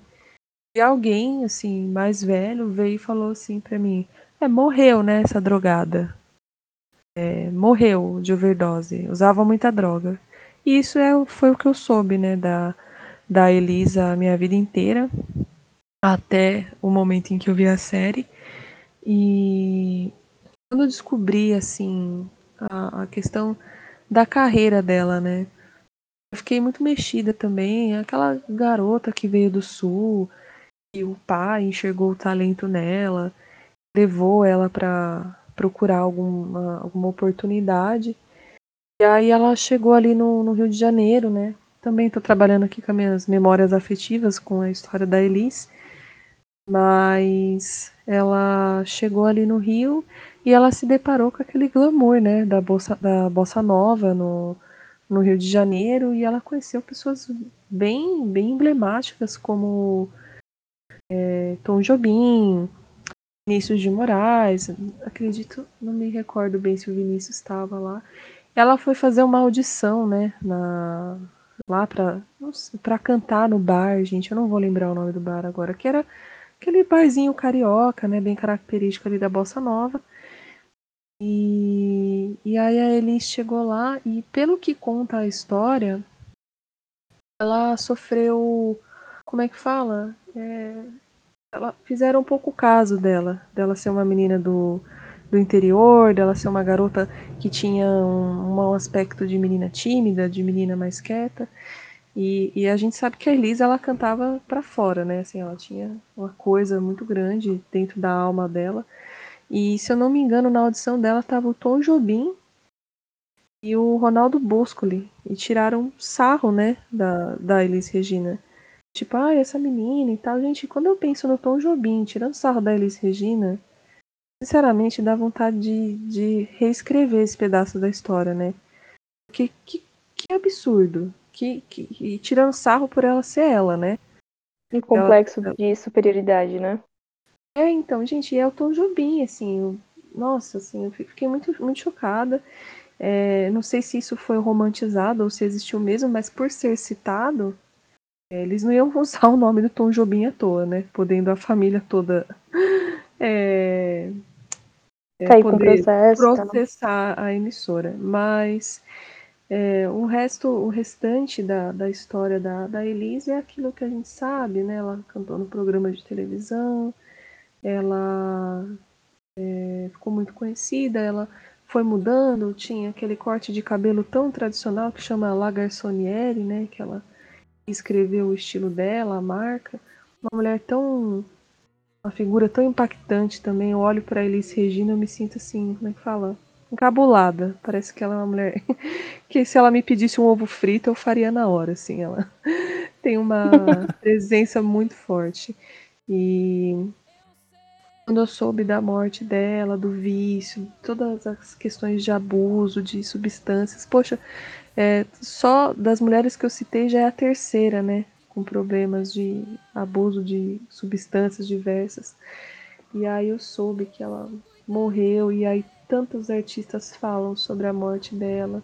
E alguém, assim, mais velho, veio e falou assim pra mim: É, morreu, né, essa drogada. É, morreu de overdose. Usava muita droga. E isso é, foi o que eu soube, né, da, da Elisa a minha vida inteira. Até o momento em que eu vi a série. E quando eu descobri, assim, a, a questão da carreira dela, né? Eu fiquei muito mexida também. Aquela garota que veio do sul, e o pai enxergou o talento nela, levou ela para procurar alguma, alguma oportunidade. E aí ela chegou ali no, no Rio de Janeiro, né? Também estou trabalhando aqui com as minhas memórias afetivas com a história da Elis. Mas ela chegou ali no Rio e ela se deparou com aquele glamour, né, da bossa, da bossa nova no, no Rio de Janeiro e ela conheceu pessoas bem, bem emblemáticas como é, Tom Jobim, Vinícius de Moraes, acredito, não me recordo bem se o Vinícius estava lá. Ela foi fazer uma audição, né, na, lá para para cantar no bar, gente, eu não vou lembrar o nome do bar agora, que era aquele barzinho carioca, né, bem característico ali da bossa nova. E, e aí a Elis chegou lá e pelo que conta a história, ela sofreu, como é que fala? É, ela fizeram um pouco caso dela, dela ser uma menina do, do interior, dela ser uma garota que tinha um, um aspecto de menina tímida, de menina mais quieta. E, e, a gente sabe que a Elisa ela cantava para fora, né? Assim, ela tinha uma coisa muito grande dentro da alma dela. E se eu não me engano, na audição dela estava o Tom Jobim e o Ronaldo Boscoli. E tiraram sarro, né, da, da Elis Regina. Tipo, ah, essa menina e tal. Gente, quando eu penso no Tom Jobim tirando sarro da Elis Regina, sinceramente dá vontade de, de reescrever esse pedaço da história, né? Porque que, que absurdo que, que e tirando sarro por ela ser ela, né? Um complexo ela... de superioridade, né? É, então, gente, é o Tom Jobim, assim, eu... nossa, assim, eu fiquei muito, muito chocada. É, não sei se isso foi romantizado ou se existiu mesmo, mas por ser citado, é, eles não iam usar o nome do Tom Jobim à toa, né? Podendo a família toda é, é, poder processo, processar tá? a emissora. Mas é, o resto, o restante da, da história da, da Elise é aquilo que a gente sabe, né? Ela cantou no programa de televisão, ela é, ficou muito conhecida, ela foi mudando, tinha aquele corte de cabelo tão tradicional que chama La Garçonniere, né? Que ela escreveu o estilo dela, a marca. Uma mulher tão. Uma figura tão impactante também. Eu olho para Elis Regina eu me sinto assim, como é que fala? encabulada. Parece que ela é uma mulher que se ela me pedisse um ovo frito, eu faria na hora, assim. Ela tem uma presença muito forte. E quando eu soube da morte dela, do vício, todas as questões de abuso de substâncias, poxa, é, só das mulheres que eu citei já é a terceira, né? Com problemas de abuso de substâncias diversas. E aí eu soube que ela morreu, e aí tantos artistas falam sobre a morte dela,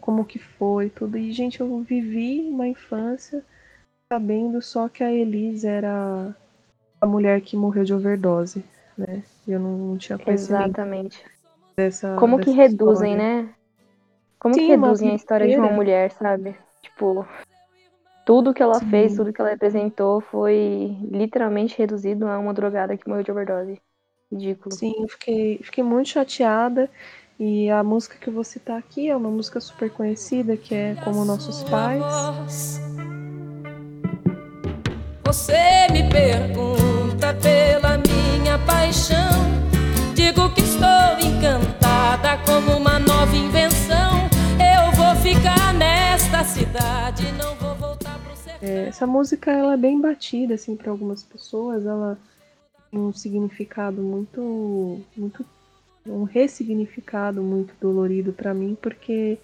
como que foi, tudo. E, gente, eu vivi uma infância sabendo só que a Elise era a mulher que morreu de overdose, né? Eu não, não tinha conhecimento Exatamente. Dessa, como dessa que reduzem, história. né? Como Sim, que reduzem a história de uma mulher, sabe? Tipo, tudo que ela Sim. fez, tudo que ela representou foi literalmente reduzido a uma drogada que morreu de overdose. Ridículo. Sim, eu fiquei, fiquei muito chateada. E a música que eu vou citar aqui é uma música super conhecida, que é Como Nossos Pais. Você me pergunta pela minha paixão. Digo que estou encantada como uma nova invenção. Eu vou ficar nesta cidade, não É, essa música ela é bem batida assim para algumas pessoas, ela tem um significado muito muito um ressignificado muito dolorido para mim, porque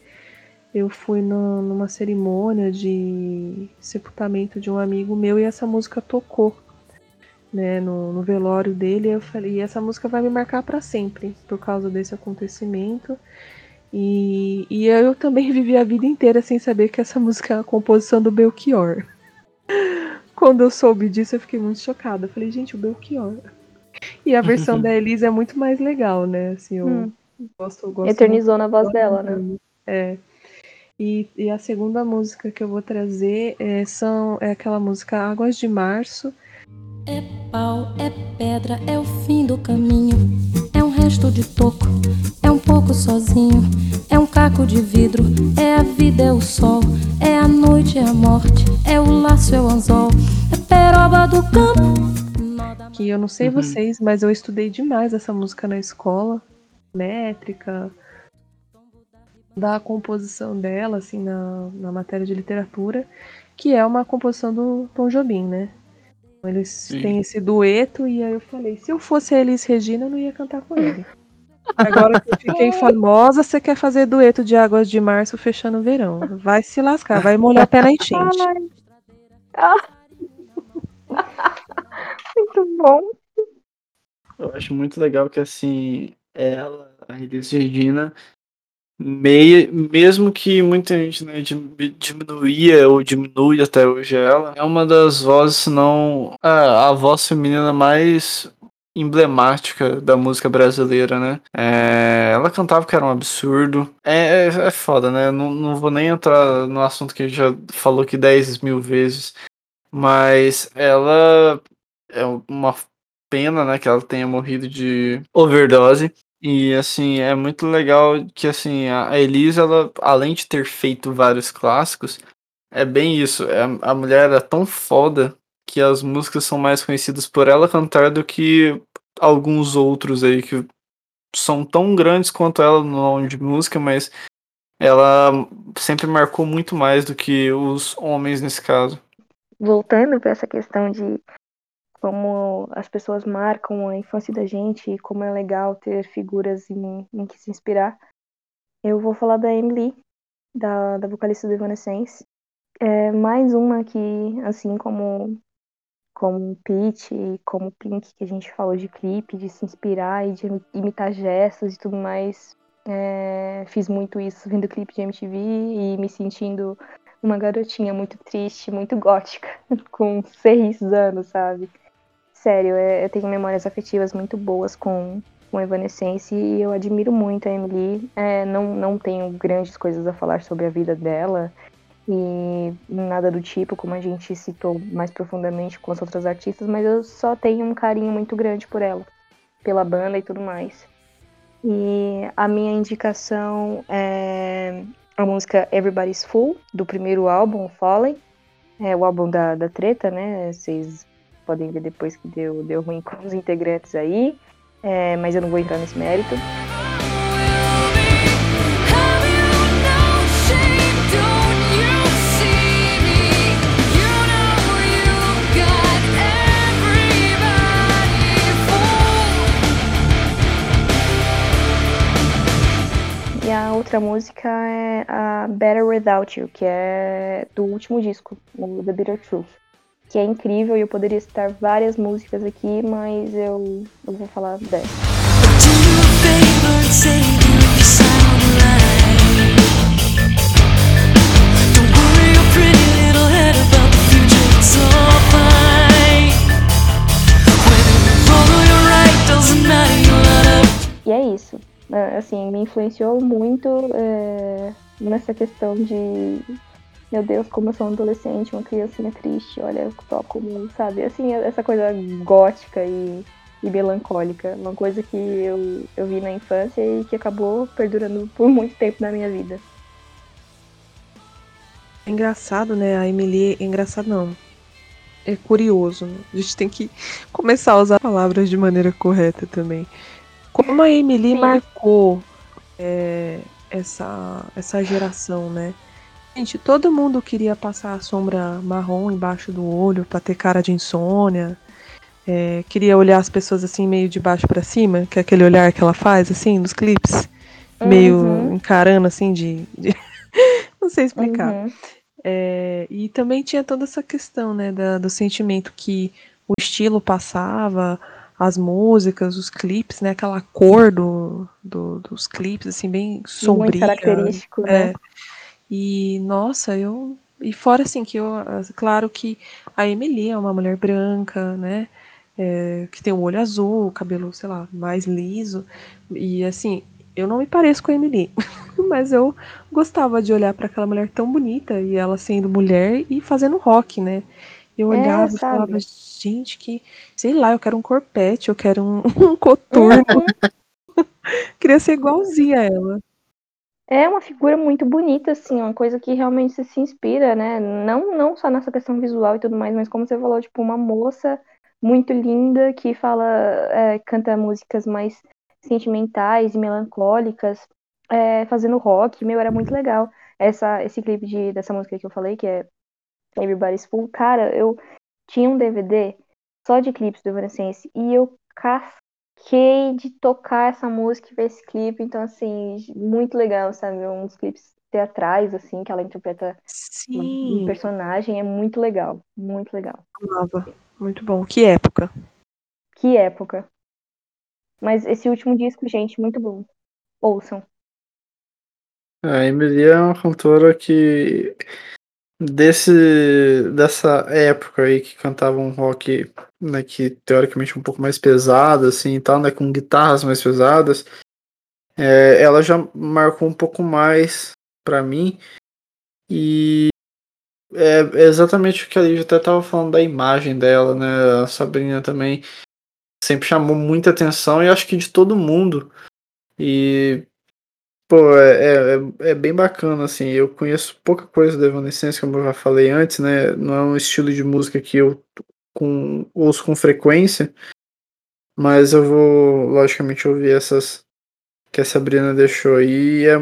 eu fui no, numa cerimônia de sepultamento de um amigo meu e essa música tocou. Né, no, no velório dele, eu falei, e essa música vai me marcar para sempre por causa desse acontecimento. E, e eu também vivi a vida inteira sem saber que essa música é a composição do Belchior. Quando eu soube disso, eu fiquei muito chocada. Eu falei, gente, o Belchior. E a versão da Elisa é muito mais legal, né? Assim, eu Hum. gosto, eu gosto Eternizou na voz dela, né? É. E, e a segunda música que eu vou trazer é, são, é aquela música Águas de Março. É pau, é pedra, é o fim do caminho. É um resto de toco, é um pouco sozinho. É um caco de vidro, é a vida, é o sol. É a noite, é a morte, é o laço, é o anzol. É peroba do campo. Que eu não sei Uhum. vocês, mas eu estudei demais essa música na escola. Métrica. Da composição dela, assim, na, na matéria de literatura. Que é uma composição do Tom Jobim, né? Eles Sim. têm esse dueto e aí eu falei, se eu fosse a Elis Regina, eu não ia cantar com ele. Agora que eu fiquei famosa, você quer fazer dueto de Águas de Março fechando o verão. Vai se lascar, vai molhar a pé na enchente. Muito bom. Eu acho muito legal que, assim, ela, a Elis Regina, mesmo que muita gente né, dim- diminuía ou diminui até hoje ela, é uma das vozes, se não a, a voz feminina mais emblemática da música brasileira, né? É, ela cantava que era um absurdo. É, é, é foda, né? Não, não vou nem entrar no assunto que a gente já falou aqui 10 mil vezes, mas ela é uma pena, né, que ela tenha morrido de overdose. E assim, é muito legal que assim, a Elisa, ela, além de ter feito vários clássicos, é bem isso. é- a mulher era tão foda que as músicas são mais conhecidas por ela cantar do que alguns outros aí que são tão grandes quanto ela no nome de música, mas ela sempre marcou muito mais do que os homens nesse caso. voltando para essa questão de como as pessoas marcam a infância da gente e como é legal ter figuras em, em que se inspirar, eu vou falar da Emily, da, da vocalista do Evanescence. É mais uma que, assim como como Peach e como Pink, que a gente falou de clipe, de se inspirar e de imitar gestos e tudo mais, é, fiz muito isso vendo clipe de MTV e me sentindo uma garotinha muito triste, muito gótica, com seis anos, sabe? Sério, é- eu tenho memórias afetivas muito boas com, com Evanescence e eu admiro muito a Emily. É, não, não tenho grandes coisas a falar sobre a vida dela e nada do tipo, como a gente citou mais profundamente com as outras artistas, mas eu só tenho um carinho muito grande por ela, pela banda e tudo mais. E a minha indicação é a música Everybody's Full, do primeiro álbum, Fallen. É o álbum da, da treta, né? Vocês podem ver depois que deu, deu ruim com os integrantes aí. É, mas eu não vou entrar nesse mérito. E a outra música é a Better Without You, que é do último disco, o The Bitter Truth. Que é incrível e eu poderia citar várias músicas aqui, mas eu, eu vou falar dessa. E é isso. É, Assim, me influenciou muito é, nessa questão de. Meu Deus, como eu sou um adolescente, uma criancinha triste, olha, eu toco, sabe? Assim, essa coisa gótica e, e melancólica. Uma coisa que eu, eu vi na infância e que acabou perdurando por muito tempo na minha vida. É engraçado, né? A Emily. É engraçado, não. É curioso. Né? A gente tem que começar a usar palavras de maneira correta também. Como a Emily Sim. marcou é, essa, essa geração, né? Gente, todo mundo queria passar a sombra marrom embaixo do olho pra ter cara de insônia. é, queria olhar as pessoas assim meio de baixo pra cima, que é aquele olhar que ela faz assim nos clipes, meio Uhum. encarando assim de, de- não sei explicar. Uhum. É, e também tinha toda essa questão, né, da- do sentimento que o estilo passava, as músicas, os clipes, né, aquela cor do, do- dos clipes, assim, bem Muito sombria. característico, né? É. E, nossa, eu. E fora assim, que eu. Claro que a Emily é uma mulher branca, né? é, que tem o olho azul, o cabelo, sei lá, mais liso. E assim, eu não me pareço com a Emily, mas eu gostava de olhar para aquela mulher tão bonita e ela sendo mulher e fazendo rock, né? Eu É, olhava e sabe? falava, gente, que, sei lá, eu quero um corpete, eu quero um, um coturno. Queria ser igualzinha a ela. É uma figura muito bonita, assim, uma coisa que realmente se inspira, né? Não, não só nessa questão visual e tudo mais, mas como você falou, tipo, uma moça muito linda que fala, é, canta músicas mais sentimentais e melancólicas, é, fazendo rock, meu, era muito legal. Essa, esse clipe de, dessa música que eu falei, que é Everybody's Full, cara, eu tinha um DVD só de clipes do Evanescence e eu casquei de tocar essa música e ver esse clipe, então assim, muito legal, sabe? Uns clipes teatrais, assim, que ela interpreta uma- um Sim, personagem, é muito legal, muito legal. amava. Muito bom. Que época. Que época. Mas esse último disco, gente, muito bom. Ouçam. A Emily é uma cantora que desse dessa época aí que cantava um rock, né, que teoricamente é um pouco mais pesado assim, e tal, né, com guitarras mais pesadas. é, ela já marcou um pouco mais pra mim e é exatamente o que a Lívia até tava falando da imagem dela, né? A Sabrina também sempre chamou muita atenção e acho que de todo mundo. E Pô, é, é, é bem bacana, assim. Eu conheço pouca coisa da Evanescence, como eu já falei antes, né? Não é um estilo de música que eu com, ouço com frequência, mas eu vou, logicamente, ouvir essas que a Sabrina deixou aí é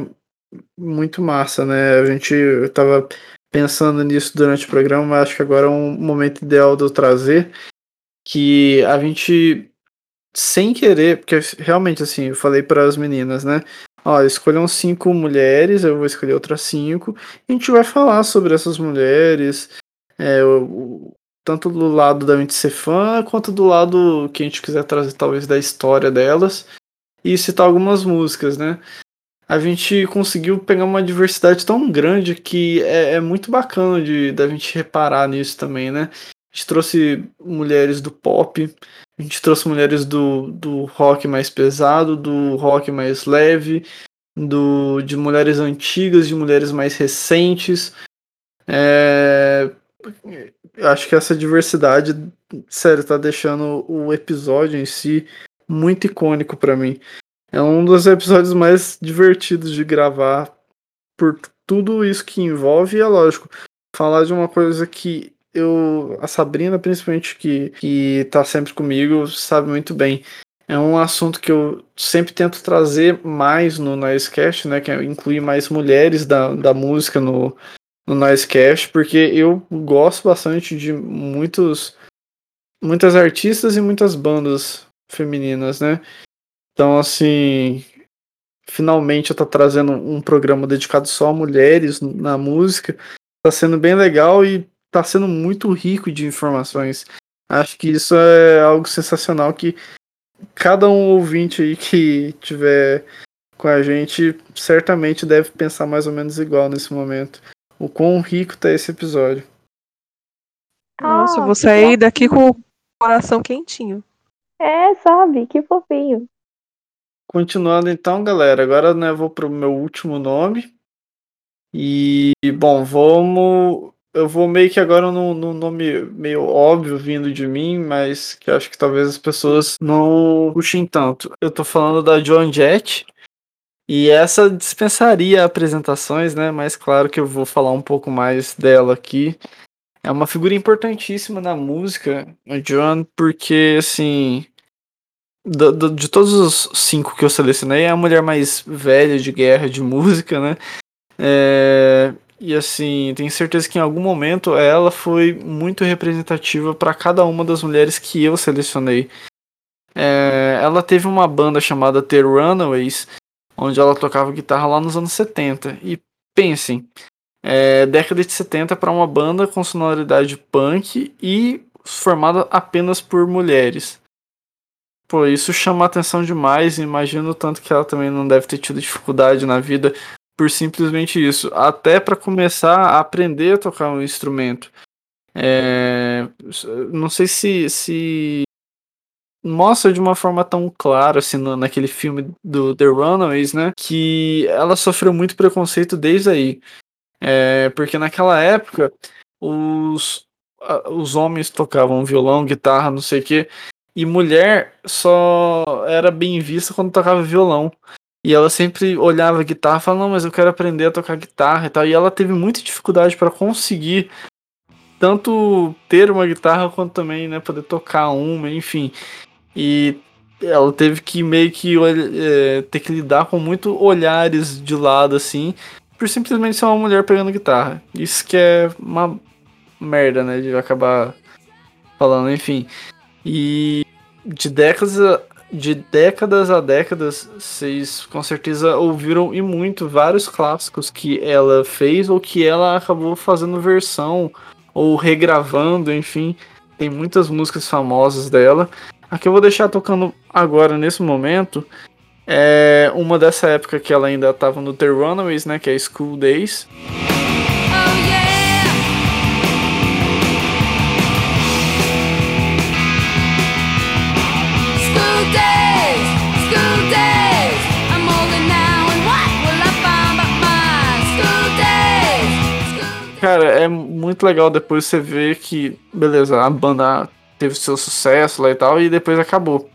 muito massa, né? A gente eu tava pensando nisso durante o programa, mas acho que agora é um momento ideal de eu trazer que a gente sem querer, porque realmente assim, eu falei para as meninas, né? Ó, escolham cinco mulheres, eu vou escolher outras cinco, a gente vai falar sobre essas mulheres, é, o- tanto do lado da gente ser fã, quanto do lado que a gente quiser trazer, talvez, da história delas, e citar algumas músicas, né? A gente conseguiu pegar uma diversidade tão grande que é, é muito bacana de da gente reparar nisso também, né? A gente trouxe mulheres do pop, a gente trouxe mulheres do, do rock mais pesado, do rock mais leve, do, de mulheres antigas, de mulheres mais recentes. É, acho que essa diversidade, sério, tá deixando o episódio em si muito icônico pra mim. É um dos episódios mais divertidos de gravar por tudo isso que envolve, e é lógico, falar de uma coisa que eu, a Sabrina, principalmente, que, que tá sempre comigo, sabe muito bem. É um assunto que eu sempre tento trazer mais no Noisecast, né? Que é incluir mais mulheres da, da música no, no Noisecast, porque eu gosto bastante de muitos muitas artistas e muitas bandas femininas, né? Então, assim, finalmente eu tô trazendo um programa dedicado só a mulheres na música. Tá sendo bem legal e tá sendo muito rico de informações. Acho que isso é algo sensacional que cada um ouvinte aí que tiver com a gente certamente deve pensar mais ou menos igual nesse momento. O quão rico tá esse episódio. Nossa, eu vou sair daqui com o coração quentinho. É, sabe? Que fofinho. Continuando então, galera, agora né, eu vou pro meu último nome. E, bom, vamos. Eu vou meio que agora num, num nome meio óbvio vindo de mim, mas que acho que talvez as pessoas não puxem tanto. Eu tô falando da Joan Jett, e essa dispensaria apresentações, né? Mas claro que eu vou falar um pouco mais dela aqui. É uma figura importantíssima na música, a Joan, porque assim. do- do- de todos os cinco que eu selecionei, é a mulher mais velha de guerra de música, né? É, e assim, tenho certeza que em algum momento ela foi muito representativa para cada uma das mulheres que eu selecionei. É, ela teve uma banda chamada The Runaways, onde ela tocava guitarra lá nos anos 70. E pensem, é, década de 70 para uma banda com sonoridade punk e formada apenas por mulheres. Pô, isso chama atenção demais. Imagino tanto que ela também não deve ter tido dificuldade na vida por simplesmente isso. Até para começar a aprender a tocar um instrumento. É, não sei se, se mostra de uma forma tão clara assim no, naquele filme do The Runaways, né? Que ela sofreu muito preconceito desde aí. É, porque naquela época os, os homens tocavam violão, guitarra, não sei o que, e mulher só era bem vista quando tocava violão. E ela sempre olhava a guitarra e falava, não, mas eu quero aprender a tocar guitarra e tal. E ela teve muita dificuldade para conseguir tanto ter uma guitarra quanto também, né, poder tocar uma, enfim. E ela teve que meio que é, ter que lidar com muito olhares de lado, assim, por simplesmente ser uma mulher pegando guitarra. Isso que é uma merda, né, de acabar falando, enfim. E de décadas de décadas a décadas, vocês com certeza ouviram e muito vários clássicos que ela fez ou que ela acabou fazendo versão ou regravando, enfim. Tem muitas músicas famosas dela. A que eu vou deixar tocando agora, nesse momento, é uma dessa época que ela ainda estava no The Runaways, né? Que é School Days. Cara, é muito legal depois você ver que, beleza, a banda teve seu sucesso lá e tal, e depois acabou.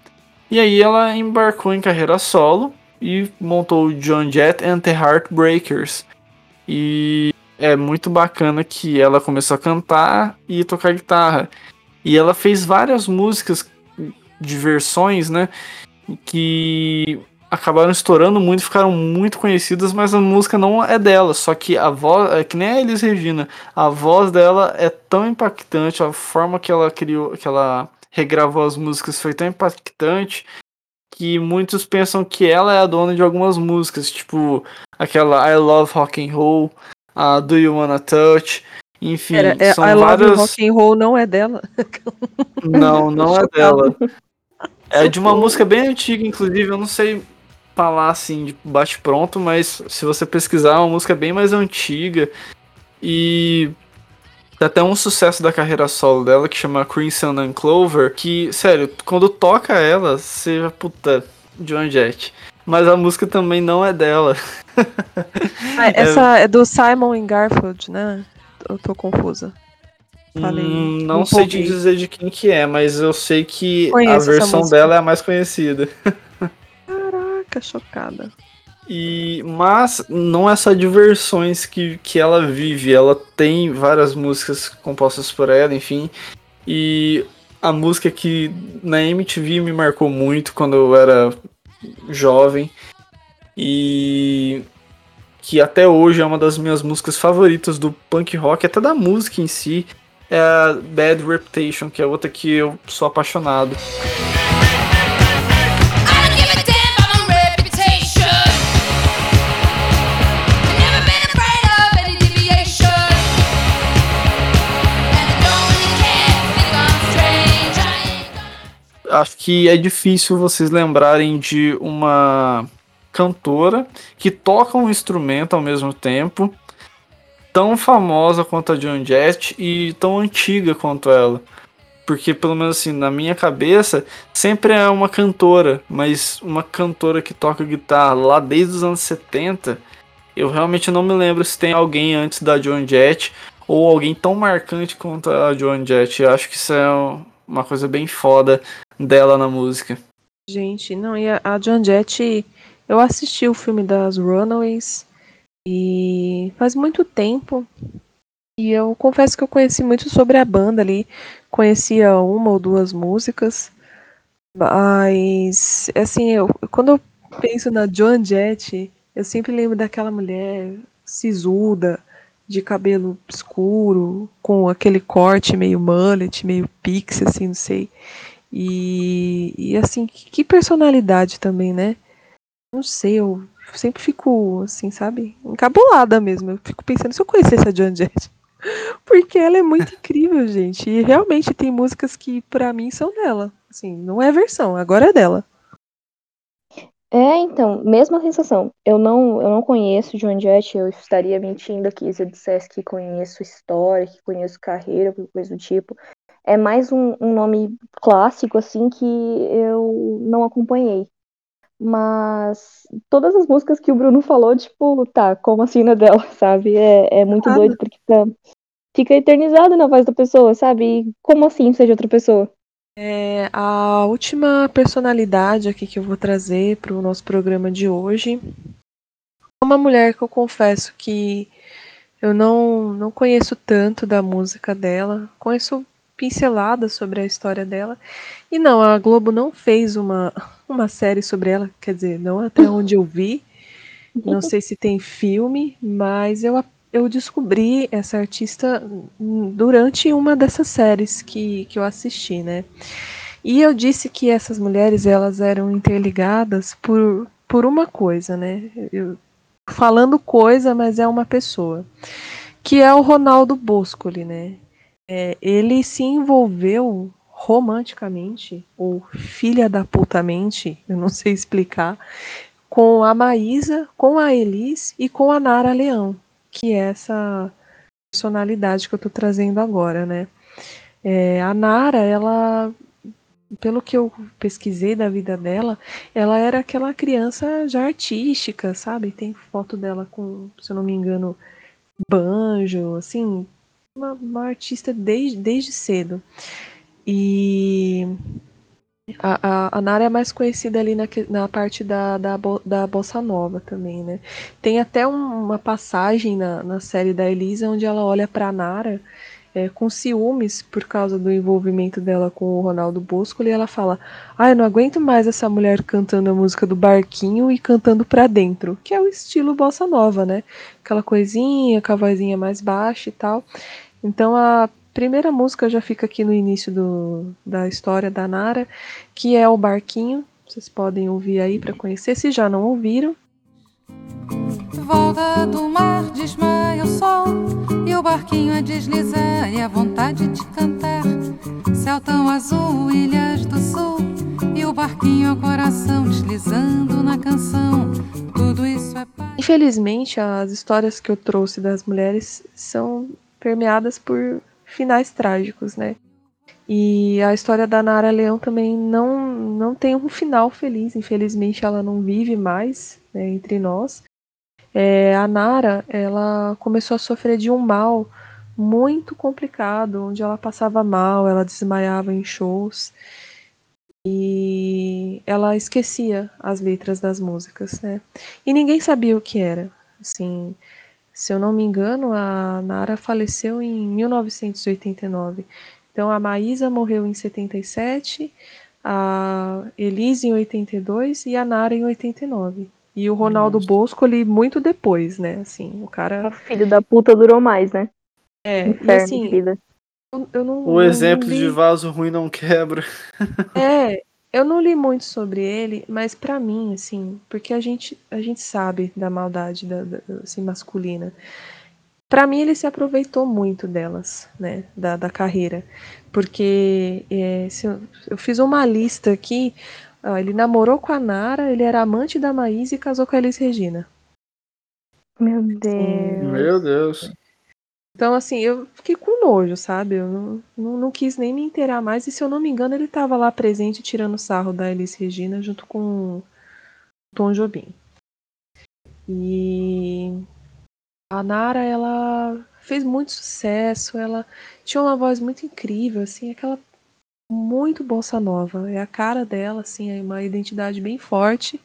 E aí ela embarcou em carreira solo e montou o John Jett and the Heartbreakers. E é muito bacana que ela começou a cantar e tocar guitarra. E ela fez várias músicas de versões, né? Que acabaram estourando muito, ficaram muito conhecidas, mas a música não é dela. Só que a voz, é que nem a Elis Regina, a voz dela é tão impactante, a forma que ela criou, que ela regravou as músicas foi tão impactante que muitos pensam que ela é a dona de algumas músicas, tipo aquela I Love Rock and Roll, a Do You Wanna Touch, enfim, Era, é, são I Love várias. Rock and Roll não é dela. Não, não é dela. É de uma música bem antiga, inclusive, eu não sei falar assim de bate pronto, mas se você pesquisar, é uma música bem mais antiga e tem até um sucesso da carreira solo dela que chama Crimson and Clover, que, sério, quando toca ela, você, puta, John Jett. Mas a música também não é dela. Ah, essa é do Simon e Garfield, né? Eu tô confusa. Falei. Hum, não sei te dizer de quem que é, mas eu sei que Conheço a versão dela é a mais conhecida. Caraca, chocada. E, mas não é só de versões que, que ela vive, ela tem várias músicas compostas por ela, enfim. E a música que na MTV me marcou muito quando eu era jovem e que até hoje é uma das minhas músicas favoritas do punk rock, até da música em si, é a Bad Reputation, que é outra que eu sou apaixonado. Acho que é difícil vocês lembrarem de uma cantora que toca um instrumento ao mesmo tempo, tão famosa quanto a Joan Jett e tão antiga quanto ela. Porque, pelo menos assim, na minha cabeça, sempre é uma cantora, mas uma cantora que toca guitarra lá desde os anos 70, eu realmente não me lembro se tem alguém antes da Joan Jett ou alguém tão marcante quanto a Joan Jett. Eu acho que isso é um- uma coisa bem foda dela na música. Gente, não, e a, a Joan Jett, eu assisti o filme das Runaways e faz muito tempo. E eu confesso que eu conheci muito sobre a banda ali, conhecia uma ou duas músicas, mas assim, eu, quando eu penso na Joan Jett, eu sempre lembro daquela mulher sisuda, de cabelo escuro, com aquele corte meio mullet, meio pixie, assim, não sei. E, e assim, que personalidade também, né? Não sei, eu sempre fico, assim, sabe? Encabulada mesmo. Eu fico pensando, se eu conhecesse a Joan Jett. Porque ela é muito incrível, gente. E realmente tem músicas que, pra mim, são dela. Assim, não é versão, agora é dela. É, então, mesma sensação. Eu não, eu não conheço Joan Jett, eu estaria mentindo aqui se eu dissesse que conheço história, que conheço carreira, coisa do tipo. É mais um, um nome clássico, assim, que eu não acompanhei. Mas todas as músicas que o Bruno falou, tipo, tá, como assim na dela, sabe? É, é muito doido, porque fica, fica eternizado na voz da pessoa, sabe? E como assim seja outra pessoa? É, a última personalidade aqui que eu vou trazer para o nosso programa de hoje é uma mulher que eu confesso que eu não, não conheço tanto da música dela, conheço pinceladas sobre a história dela. E não, a Globo não fez uma, uma série sobre ela, quer dizer, não até onde eu vi. Não sei se tem filme, mas eu, eu descobri essa artista durante uma dessas séries que, que eu assisti, né? E eu disse que essas mulheres elas eram interligadas por, por uma coisa, né? Eu, falando coisa, mas é uma pessoa, que é o Ronaldo Boscoli, né? É, ele se envolveu romanticamente, ou filha da putamente, eu não sei explicar, com a Maísa, com a Elis e com a Nara Leão, que é essa personalidade que eu tô trazendo agora, né? É, a Nara, ela, pelo que eu pesquisei da vida dela, ela era aquela criança já artística, sabe? Tem foto dela com, se eu não me engano, banjo, assim, uma, uma artista desde, desde cedo. E a, a, a Nara é mais conhecida ali na, na parte da, da, da Bossa Nova também, né? Tem até um, uma passagem na, na série da Elisa onde ela olha pra Nara é, com ciúmes por causa do envolvimento dela com o Ronaldo Bosco e ela fala: Ah, eu não aguento mais essa mulher cantando a música do barquinho e cantando pra dentro, que é o estilo bossa nova, né? Aquela coisinha, com a vozinha mais baixa e tal. Então a primeira música já fica aqui no início do, da história da Nara, que é o barquinho. Vocês podem ouvir aí para conhecer, se já não ouviram. Volta do mar desmaia o sol E o barquinho a deslizar E a vontade de cantar Céu tão azul, ilhas do sul E o barquinho ao coração Deslizando na canção Tudo isso é paz Infelizmente, as histórias que eu trouxe das mulheres São permeadas por finais trágicos, né? E a história da Nara Leão também não, não tem um final feliz. Infelizmente, ela não vive mais né, entre nós. É, a Nara, ela começou a sofrer de um mal muito complicado, onde ela passava mal, ela desmaiava em shows e ela esquecia as letras das músicas, né? E ninguém sabia o que era. Assim, se eu não me engano, a Nara faleceu em 1989. Então a Maísa morreu em 77, a Elise em 82 e a Nara em 89. E o Ronaldo Nossa. Bosco ali muito depois, né? Assim, o cara. O filho da puta durou mais, né? É, e Inferno de assim, vida. eu, eu não. O não exemplo li- de vaso ruim não quebra. É, eu não li muito sobre ele, mas pra mim, assim, porque a gente, a gente sabe da maldade da, da- assim, masculina. Pra mim, ele se aproveitou muito delas, né, da, da carreira. Porque é, se eu, eu fiz uma lista aqui, ó, ele namorou com a Nara, ele era amante da Maísa e casou com a Elis Regina. Meu Deus. Meu Deus. Então, assim, eu fiquei com nojo, sabe? Eu não, não, não quis nem me inteirar mais. E se eu não me engano, ele estava lá presente tirando sarro da Elis Regina junto com o Tom Jobim. E a Nara, ela fez muito sucesso, ela tinha uma voz muito incrível, assim, aquela muito bossa nova. É a cara dela, assim, é uma identidade bem forte.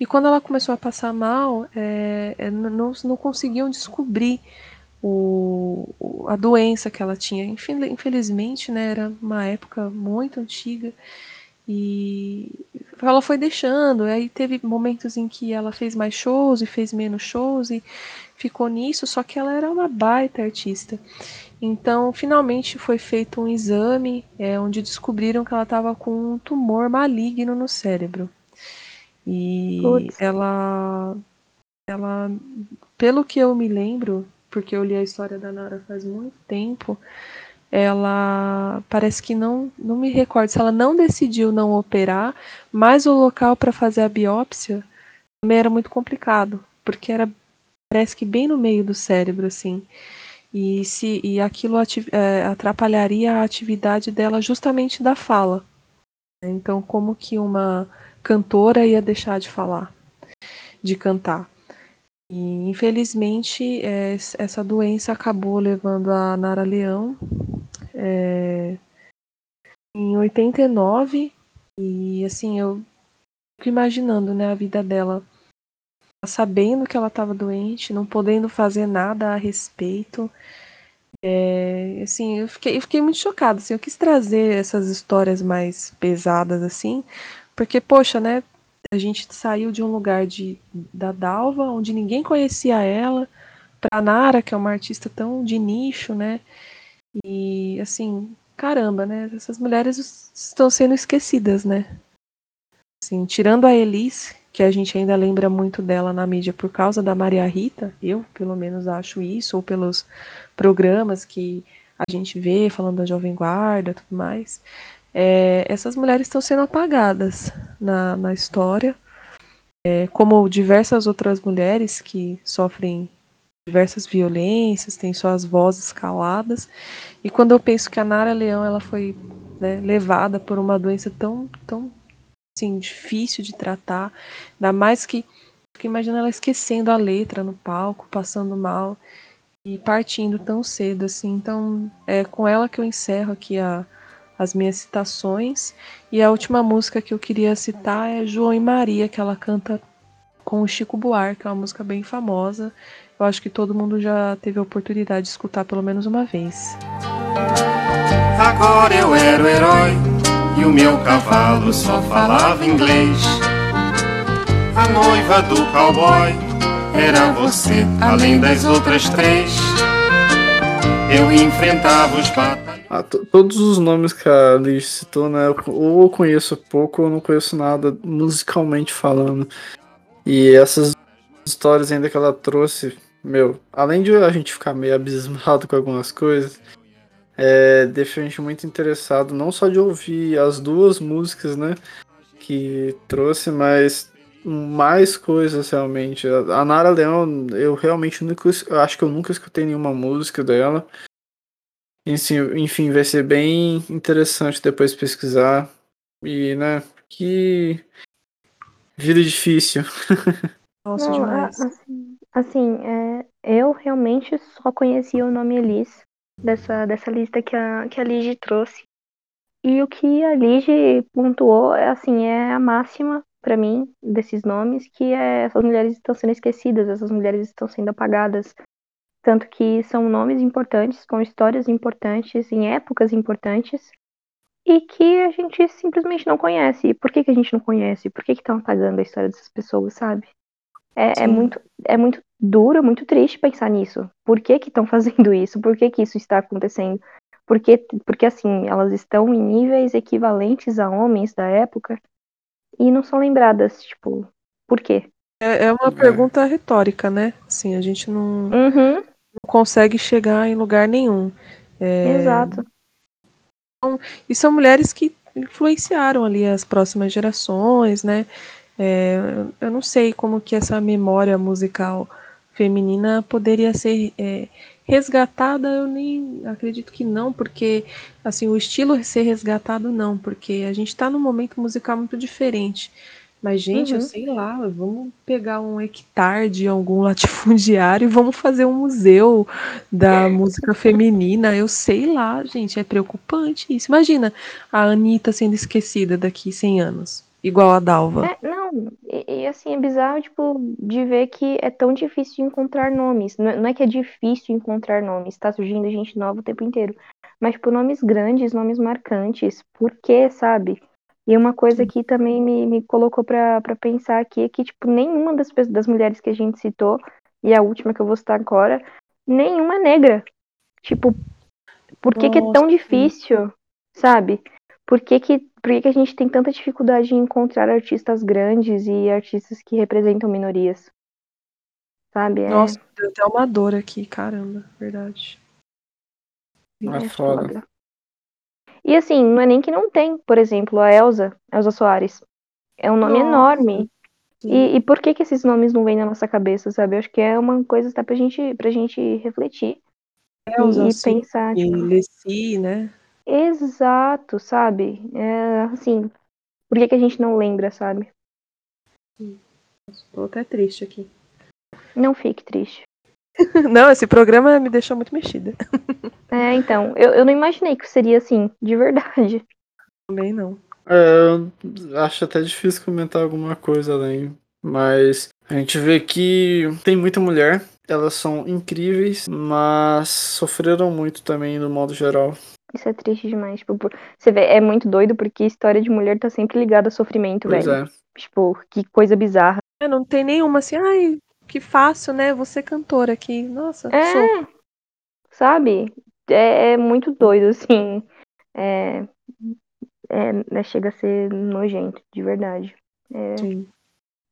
E quando ela começou a passar mal, é, é, não, não conseguiam descobrir o, a doença que ela tinha. Infel- Infelizmente, né, era uma época muito antiga e ela foi deixando, aí teve momentos em que ela fez mais shows e fez menos shows e ficou nisso, só que ela era uma baita artista. Então, finalmente foi feito um exame é, onde descobriram que ela estava com um tumor maligno no cérebro. E Putz. ela, ela, pelo que eu me lembro, porque eu li a história da Nara faz muito tempo, ela parece que não, não me recordo se ela não decidiu não operar, mas o local para fazer a biópsia também era muito complicado, porque era parece que bem no meio do cérebro assim. E se e aquilo é, atrapalharia a atividade dela justamente da fala. Então, como que uma cantora ia deixar de falar, de cantar? E infelizmente é, essa doença acabou levando a Nara Leão é, em 89 e assim eu fico imaginando né a vida dela. Sabendo que ela estava doente não podendo fazer nada a respeito. É, assim eu fiquei, eu fiquei muito chocada assim, eu quis trazer essas histórias mais pesadas assim porque poxa né a gente saiu de um lugar de da Dalva onde ninguém conhecia ela para Nara que é uma artista tão de nicho né e assim, caramba, né? Essas mulheres estão sendo esquecidas, né? Assim, tirando a Elise, que a gente ainda lembra muito dela na mídia por causa da Maria Rita, eu pelo menos acho isso, ou pelos programas que a gente vê falando da Jovem Guarda tudo mais. É, essas mulheres estão sendo apagadas na, na história, é, como diversas outras mulheres que sofrem diversas violências, têm suas vozes caladas. E quando eu penso que a Nara Leão ela foi né, levada por uma doença tão, tão assim, difícil de tratar, ainda mais que fico imaginando ela esquecendo a letra no palco, passando mal e partindo tão cedo assim. Então é com ela que eu encerro aqui a, as minhas citações. E a última música que eu queria citar é João e Maria, que ela canta com o Chico Buarque, é uma música bem famosa. Eu acho que todo mundo já teve a oportunidade de escutar pelo menos uma vez. Agora eu era o herói e o meu cavalo só falava inglês. A noiva do cowboy era você, além das outras três. Eu enfrentava os batalhões. Ah, to- todos os nomes que a Liz citou, né? Ou eu conheço pouco, ou não conheço nada musicalmente falando. E essas histórias ainda que ela trouxe, meu, além de a gente ficar meio abismado com algumas coisas, é deixa a gente muito interessado, não só de ouvir as duas músicas, né? Que trouxe, mas mais coisas realmente. A Nara Leão, eu realmente nunca, eu acho que eu nunca escutei nenhuma música dela. Enfim, enfim, vai ser bem interessante depois pesquisar. E, né, que vida difícil. Nossa, Não, a- demais. assim, assim, é, eu realmente só conhecia o nome Elis dessa, dessa lista que a, que a Lige trouxe. E o que a Lige pontuou é assim, é a máxima pra mim desses nomes, que é essas mulheres estão sendo esquecidas, essas mulheres estão sendo apagadas. Tanto que são nomes importantes, com histórias importantes, em épocas importantes, e que a gente simplesmente não conhece. E por que, que a gente não conhece? Por que estão apagando a história dessas pessoas, sabe? É, é muito, é muito duro, muito triste pensar nisso. Por que que estão fazendo isso? Por que que isso está acontecendo? Porque, porque assim, elas estão em níveis equivalentes a homens da época e não são lembradas, tipo, por quê? É, é uma pergunta retórica, né? Assim, a gente não, Uhum, não consegue chegar em lugar nenhum. É, exato. E são mulheres que influenciaram ali as próximas gerações, né? É, eu não sei como que essa memória musical feminina poderia ser é, resgatada, eu nem acredito que não, porque assim, o estilo ser resgatado não, porque a gente está num momento musical muito diferente. Mas, gente, eu Uhum. sei lá, vamos pegar um hectare de algum latifundiário e vamos fazer um museu da música feminina. Eu sei lá, gente, é preocupante isso. Imagina a Anitta sendo esquecida daqui 100 anos, igual a Dalva. É, não, e, e, assim, é bizarro, tipo, de ver que é tão difícil de encontrar nomes. Não, é- não é que é difícil encontrar nomes, tá surgindo gente nova o tempo inteiro. Mas, tipo, nomes grandes, nomes marcantes. Por quê, sabe? E uma coisa que também me, me colocou pra, pra pensar aqui é que, tipo, nenhuma das, pessoas- das mulheres que a gente citou, e a última que eu vou citar agora, nenhuma é negra. Tipo, por que, que é tão difícil, sabe? Por que, que, por que, que a gente tem tanta dificuldade em encontrar artistas grandes e artistas que representam minorias? Sabe? É, Nossa, deu até uma dor aqui, caramba, verdade. É é foda. E assim, não é nem que não tem, por exemplo, a Elsa, Elsa Soares. É um nome Nossa, enorme. E, e por que que esses nomes não vêm na nossa cabeça, sabe? Eu acho que é uma coisa até pra gente, pra gente refletir Elza, e, e pensar, E tipo, né? exato, sabe? É, assim, por que que a gente não lembra, sabe? Tô até triste aqui. Não fique triste. Não, esse programa me deixou muito mexida. É, então, eu, eu não imaginei que seria assim, de verdade. Também não. É, eu acho até difícil comentar alguma coisa além. Mas a gente vê que tem muita mulher, elas são incríveis, mas sofreram muito também no modo geral. Isso é triste demais. Tipo, por- você vê, é muito doido porque história de mulher tá sempre ligada a sofrimento, Pois velho. é. Tipo, que coisa bizarra. É, não tem nenhuma assim, ai, que fácil, né? Você cantora aqui. Nossa. É, sabe? É, é muito doido, assim. É, é, né, chega a ser nojento, de verdade. É Sim.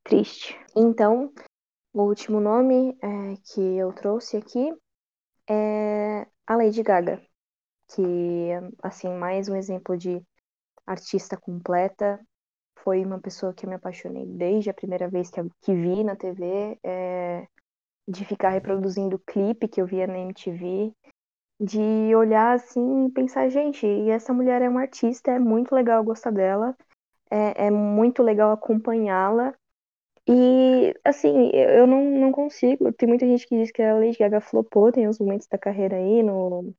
triste. Então, o último nome é, que eu trouxe aqui é a Lady Gaga. Que, assim, mais um exemplo de artista completa. Foi uma pessoa que eu me apaixonei desde a primeira vez que, que vi na TV. é, de ficar reproduzindo clipe que eu via na MTV. De olhar assim e pensar, gente, essa mulher é uma artista, é muito legal gostar dela. É, é muito legal acompanhá-la. E, assim, eu não, não consigo. Tem muita gente que diz que a Lady Gaga flopou, tem os momentos da carreira aí no,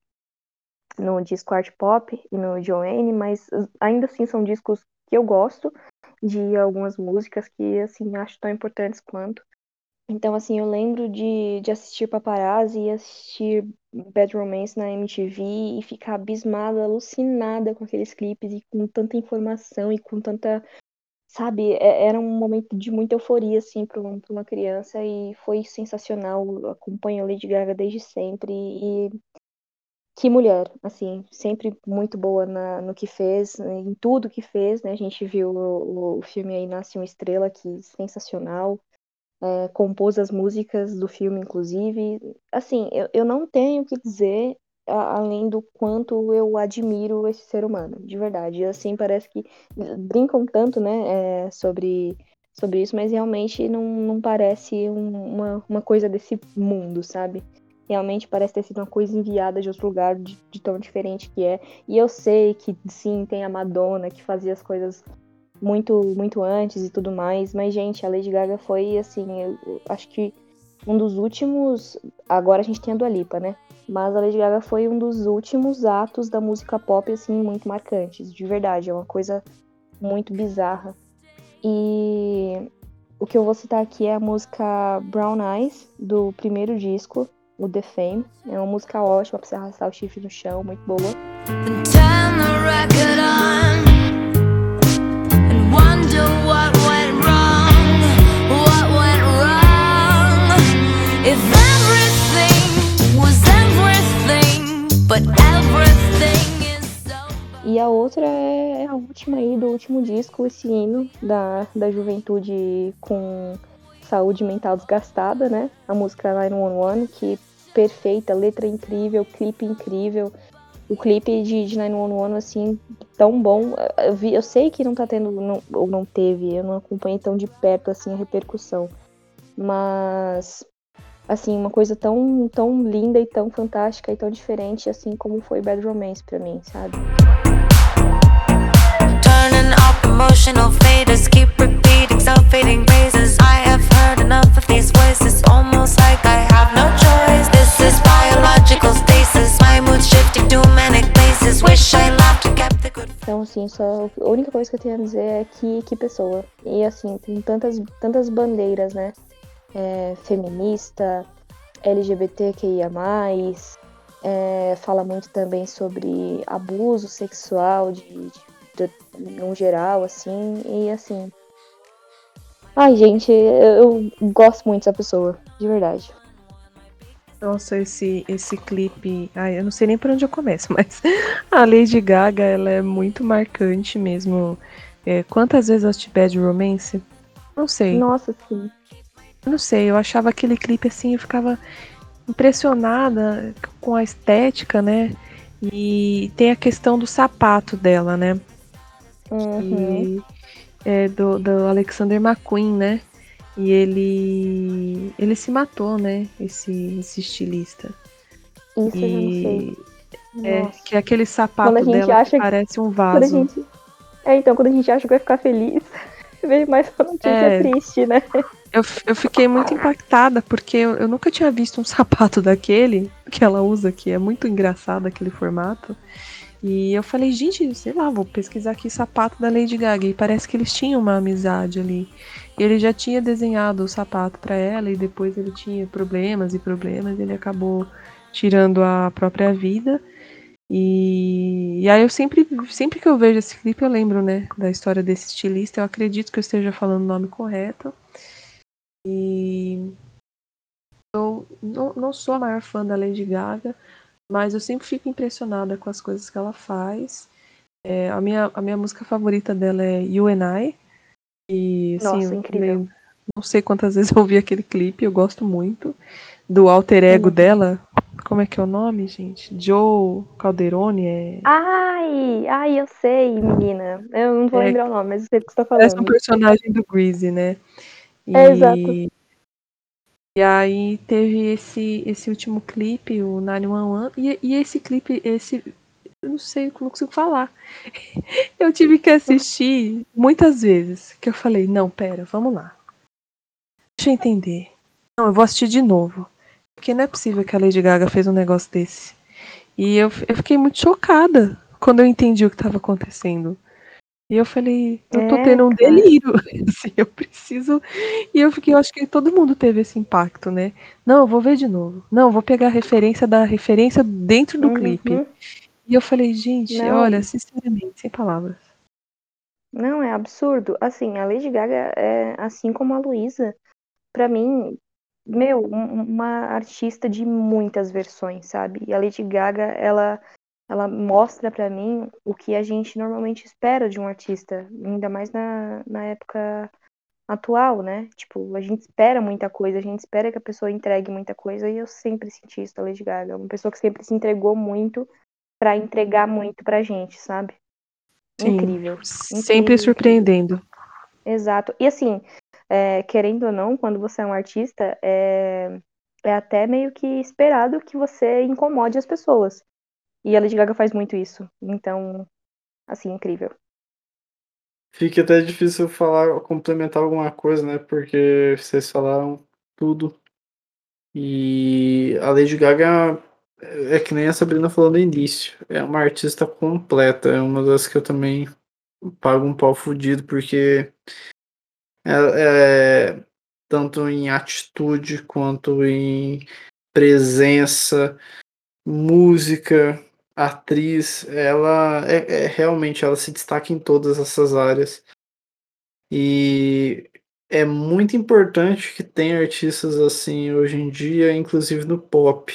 no disco Art Pop e no Joanne, mas ainda assim são discos que eu gosto de algumas músicas que, assim, acho tão importantes quanto. Então, assim, eu lembro de, de assistir Paparazzi e assistir Bad Romance na MTV e ficar abismada, alucinada com aqueles clipes e com tanta informação e com tanta sabe, é- era um momento de muita euforia, assim, para uma criança e foi sensacional. Acompanho Lady Gaga desde sempre e que mulher, assim, sempre muito boa na, no que fez, em tudo que fez, né? A gente viu o, o filme aí Nasce uma Estrela, que sensacional. É, compôs as músicas do filme, inclusive. Assim, eu, eu não tenho o que dizer a- além do quanto eu admiro esse ser humano, de verdade. Assim, parece que brincam tanto, né, é, sobre, sobre isso, mas realmente não, não parece um- uma, uma coisa desse mundo, sabe? Realmente parece ter sido uma coisa enviada de outro lugar, de, de tão diferente que é. E eu sei que, sim, tem a Madonna que fazia as coisas muito, muito antes e tudo mais, mas, gente, a Lady Gaga foi, assim, eu, acho que um dos últimos. Agora a gente tem a Dua Lipa, né? Mas a Lady Gaga foi um dos últimos atos da música pop, assim, muito marcantes, de verdade. É uma coisa muito bizarra. E o que eu vou citar aqui é a música Brown Eyes, do primeiro disco, o The Fame. É uma música ótima pra você arrastar o chifre no chão, muito boa. E a outra é a última aí do último disco, esse hino da, da juventude com saúde mental desgastada, né? A música 911, que perfeita, letra incrível, clipe incrível. O clipe de, de 911, assim, tão bom. Eu, vi, eu sei que não tá tendo, não, ou não teve, eu não acompanhei tão de perto, assim, a repercussão. Mas, assim, uma coisa tão, tão linda e tão fantástica e tão diferente, assim como foi Bad Romance pra mim, sabe? Turning up emotional faders, keep repeating self-fading praises. I have heard enough of these voices, almost like I have no choice. Então, assim, só a única coisa que eu tenho a dizer é que, que pessoa. E, assim, tem tantas, tantas bandeiras, né? É, feminista, LGBTQIA+, é, fala muito também sobre abuso sexual de, de indústria no geral, assim, e assim. Ai, gente, eu, eu gosto muito dessa pessoa, de verdade. Nossa, esse, esse clipe. Ai, eu não sei nem por onde eu começo, mas a Lady Gaga, ela é muito marcante mesmo. É, quantas vezes eu assisti Bad Romance? Não sei. Nossa, sim. Eu não sei, eu achava aquele clipe assim, eu ficava impressionada com a estética, né? E tem a questão do sapato dela, né? Uhum. Que é do, do Alexander McQueen, né? E ele ele se matou, né? Esse, esse estilista. Isso eu já não E sei. é, Nossa. que é aquele sapato Quando a gente dela acha que parece um vaso. gente... É, então, quando a gente acha que vai ficar feliz, veio mais uma notícia É. triste, né? Eu, eu fiquei muito impactada, porque eu, eu nunca tinha visto um sapato daquele que ela usa, que é muito engraçado aquele formato. E eu falei, gente, sei lá, vou pesquisar aqui sapato da Lady Gaga. E parece que eles tinham uma amizade ali. Ele já tinha desenhado o sapato pra ela, e depois ele tinha problemas e problemas, ele acabou tirando a própria vida. E, e aí eu sempre, sempre que eu vejo esse clipe, eu lembro, né, da história desse estilista. Eu acredito que eu esteja falando o nome correto. E eu não, não sou a maior fã da Lady Gaga, mas eu sempre fico impressionada com as coisas que ela faz. É, a, minha, a minha música favorita dela é You and I. E, Nossa, eu incrível. nem- não sei quantas vezes eu ouvi aquele clipe, eu gosto muito. Do alter ego Uhum. dela. Como é que é o nome, gente? Joe Calderone. É... Ai, ai, eu sei, menina. Eu não vou É, lembrar o nome, mas eu sei do que você tá Parece um falando. personagem do Greasy, né? E, É, exato. e aí teve esse, esse último clipe, o 911, e, e esse clipe, esse. Eu não sei, eu não consigo falar. Eu tive que assistir muitas vezes. Que eu falei, não, pera, vamos lá. Deixa eu entender. Não, eu vou assistir de novo. Porque não é possível que a Lady Gaga fez um negócio desse. E eu, eu fiquei muito chocada quando eu entendi o que estava acontecendo. E eu falei, eu tô É, tendo um delírio. Assim, eu preciso. E eu fiquei, eu acho que todo mundo teve esse impacto, né? Não, eu vou ver de novo. Não, eu vou pegar a referência da referência dentro do clipe. E eu falei, gente, Não. olha, sinceramente, sem palavras. Não, é absurdo. Assim, a Lady Gaga é assim como a Luísa, pra mim, meu, um- uma artista de muitas versões, sabe? E a Lady Gaga, ela ela mostra pra mim o que a gente normalmente espera de um artista, ainda mais na, na época atual, né? Tipo, a gente espera muita coisa, a gente espera que a pessoa entregue muita coisa, e eu sempre senti isso da Lady Gaga, uma pessoa que sempre se entregou muito pra entregar muito pra gente, sabe? Sim, Incrível. sempre incrível. surpreendendo. Exato. E assim, é, querendo ou não, quando você é um artista, é, é até meio que esperado que você incomode as pessoas. E a Lady Gaga faz muito isso. Então, assim, incrível. Fica até difícil falar, complementar alguma coisa, né? Porque vocês falaram tudo. E a Lady Gaga é que nem a Sabrina falou no início. É uma artista completa. É uma das que eu também pago um pau fudido, porque é, é tanto em atitude quanto em presença, música, atriz, ela é, é realmente ela se destaca em todas essas áreas. E é muito importante que tenha artistas assim hoje em dia, inclusive no pop.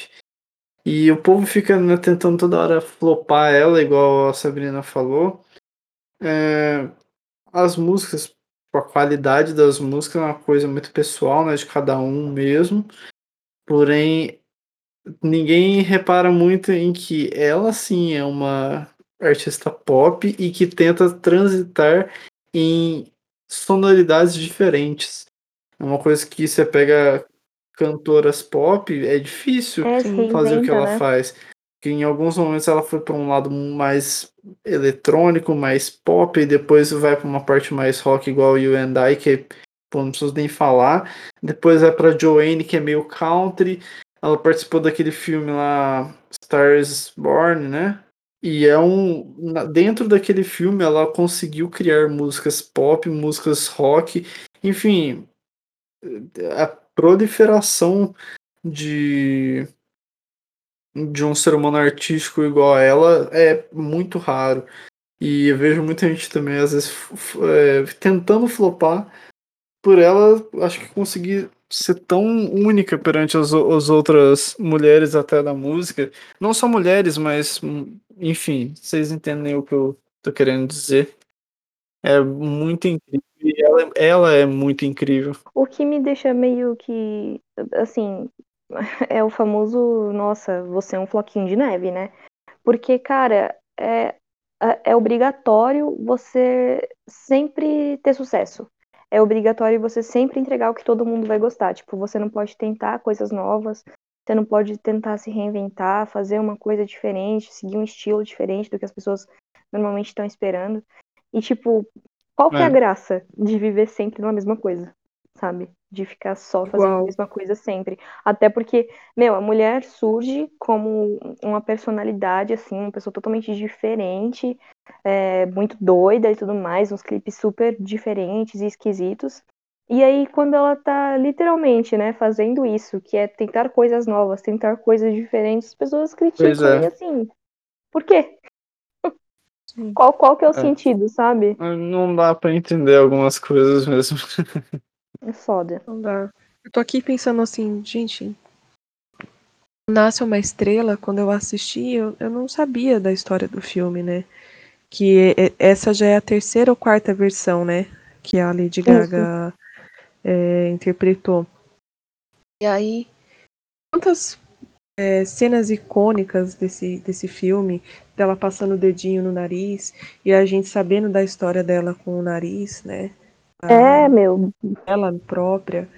E o povo fica né, tentando toda hora flopar ela, igual a Sabrina falou. É, as músicas, a qualidade das músicas é uma coisa muito pessoal, né, de cada um mesmo. Porém, ninguém repara muito em que ela sim é uma artista pop e que tenta transitar em sonoridades diferentes. É uma coisa que você pega cantoras pop, é difícil É, fazer o que ela né? faz. Que em alguns momentos ela foi para um lado mais eletrônico, mais pop, e depois vai para uma parte mais rock, igual You and I, que pô, não preciso nem falar. Depois vai para Joanne, que é meio country. Ela participou daquele filme lá, Stars Born, né? E é um. Dentro daquele filme, ela conseguiu criar músicas pop, músicas rock, enfim. A proliferação de. de um ser humano artístico igual a ela é muito raro. E eu vejo muita gente também, às vezes, é, tentando flopar por ela, acho que conseguir ser tão única perante as, as outras mulheres até da música. Não só mulheres, mas, enfim, vocês entendem o que eu tô querendo dizer. É muito incrível. E ela, ela é muito incrível. O que me deixa meio que, assim, é o famoso, nossa, você é um floquinho de neve, né? Porque, cara, é, é obrigatório você sempre ter sucesso. É obrigatório você sempre entregar o que todo mundo vai gostar. Tipo, você não pode tentar coisas novas, você não pode tentar se reinventar, fazer uma coisa diferente, seguir um estilo diferente do que as pessoas normalmente estão esperando. E, tipo, qual que é a É. graça de viver sempre numa mesma coisa, sabe? De ficar só fazendo a Igual. mesma coisa sempre. Até porque, meu, a mulher surge como uma personalidade, assim, uma pessoa totalmente diferente, é, muito doida e tudo mais, uns clipes super diferentes e esquisitos. E aí, quando ela tá literalmente, né, fazendo isso, que é tentar coisas novas, tentar coisas diferentes, as pessoas criticam Pois é. e assim, por quê? Qual, qual que é o É. sentido, sabe? Não dá pra entender algumas coisas mesmo. É foda. Não dá. Eu tô aqui pensando assim, gente. Nasce uma estrela, quando eu assisti, eu, eu não sabia da história do filme, né? Que é- é- essa já é a terceira ou quarta versão, né? Que a Lady Gaga é, interpretou. E aí, quantas é, cenas icônicas desse, desse filme, dela passando o dedinho no nariz, e a gente sabendo da história dela com o nariz, né? É, meu, ela própria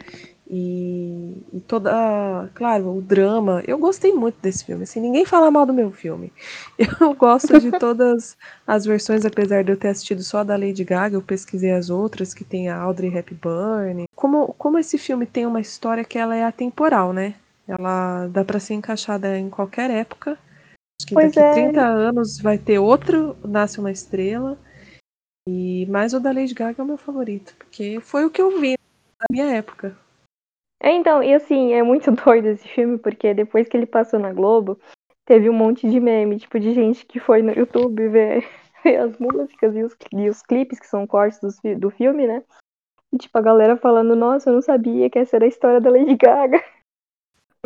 e, e toda, claro, o drama. Eu gostei muito desse filme. Assim, ninguém fala mal do meu filme. Eu gosto de todas as versões, apesar de eu ter assistido só a da Lady Gaga, eu pesquisei as outras que tem a Audrey Hepburn. Como como esse filme tem uma história que ela é atemporal, né? Ela dá pra ser encaixada em qualquer época. Acho que Pois daqui é. 30 anos vai ter outro Nasce uma Estrela. E mas o da Lady Gaga é o meu favorito, porque foi o que eu vi na minha época. É, então, e assim, é muito doido esse filme, porque depois que ele passou na Globo, teve um monte de meme, tipo, de gente que foi no YouTube ver, ver as músicas e os, e os clipes, que são cortes fi- do filme, né? E, tipo, a galera falando, nossa, eu não sabia que essa era a história da Lady Gaga.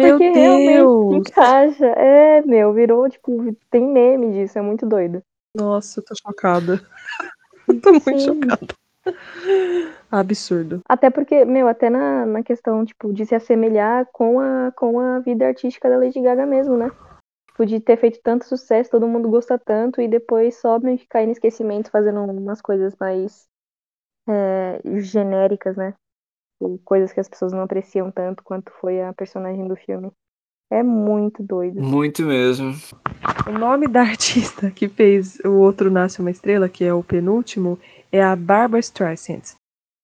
Meu porque Deus! realmente encaixa. É, meu, virou, tipo, tem meme disso, é muito doido. Nossa, eu tô chocada. Eu tô muito Sim. chocada. Absurdo. Até porque, meu, até na, na questão, tipo, de se assemelhar com a, com a vida artística da Lady Gaga mesmo, né? Tipo, de ter feito tanto sucesso, todo mundo gosta tanto, e depois só meio que cair no esquecimento fazendo umas coisas mais é, genéricas, né? Tipo, Coisas que as pessoas não apreciam tanto quanto foi a personagem do filme. É muito doido. Muito mesmo. O nome da artista que fez o outro Nasce uma Estrela, que é o penúltimo, é a Barbara Streisand.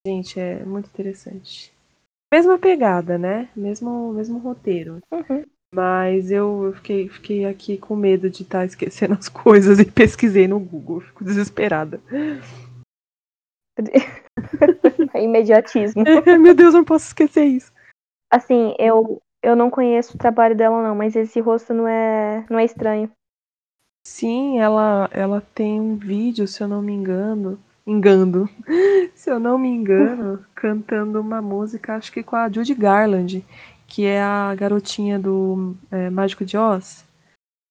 Gente, é muito interessante. Mesma pegada, né? Mesmo, mesmo roteiro. Uhum. Mas eu eu fiquei, fiquei aqui com medo de estar esquecendo as coisas e pesquisei no Google. Fico desesperada. É imediatismo. Meu Deus, eu não posso esquecer isso. Assim, eu, eu não conheço o trabalho dela, não, mas esse rosto não é, não é estranho. Sim, ela, ela tem um vídeo, se eu não me engano. Engano. Se eu não me engano, cantando uma música, acho que com a Judy Garland, que é a garotinha do é, Mágico de Oz.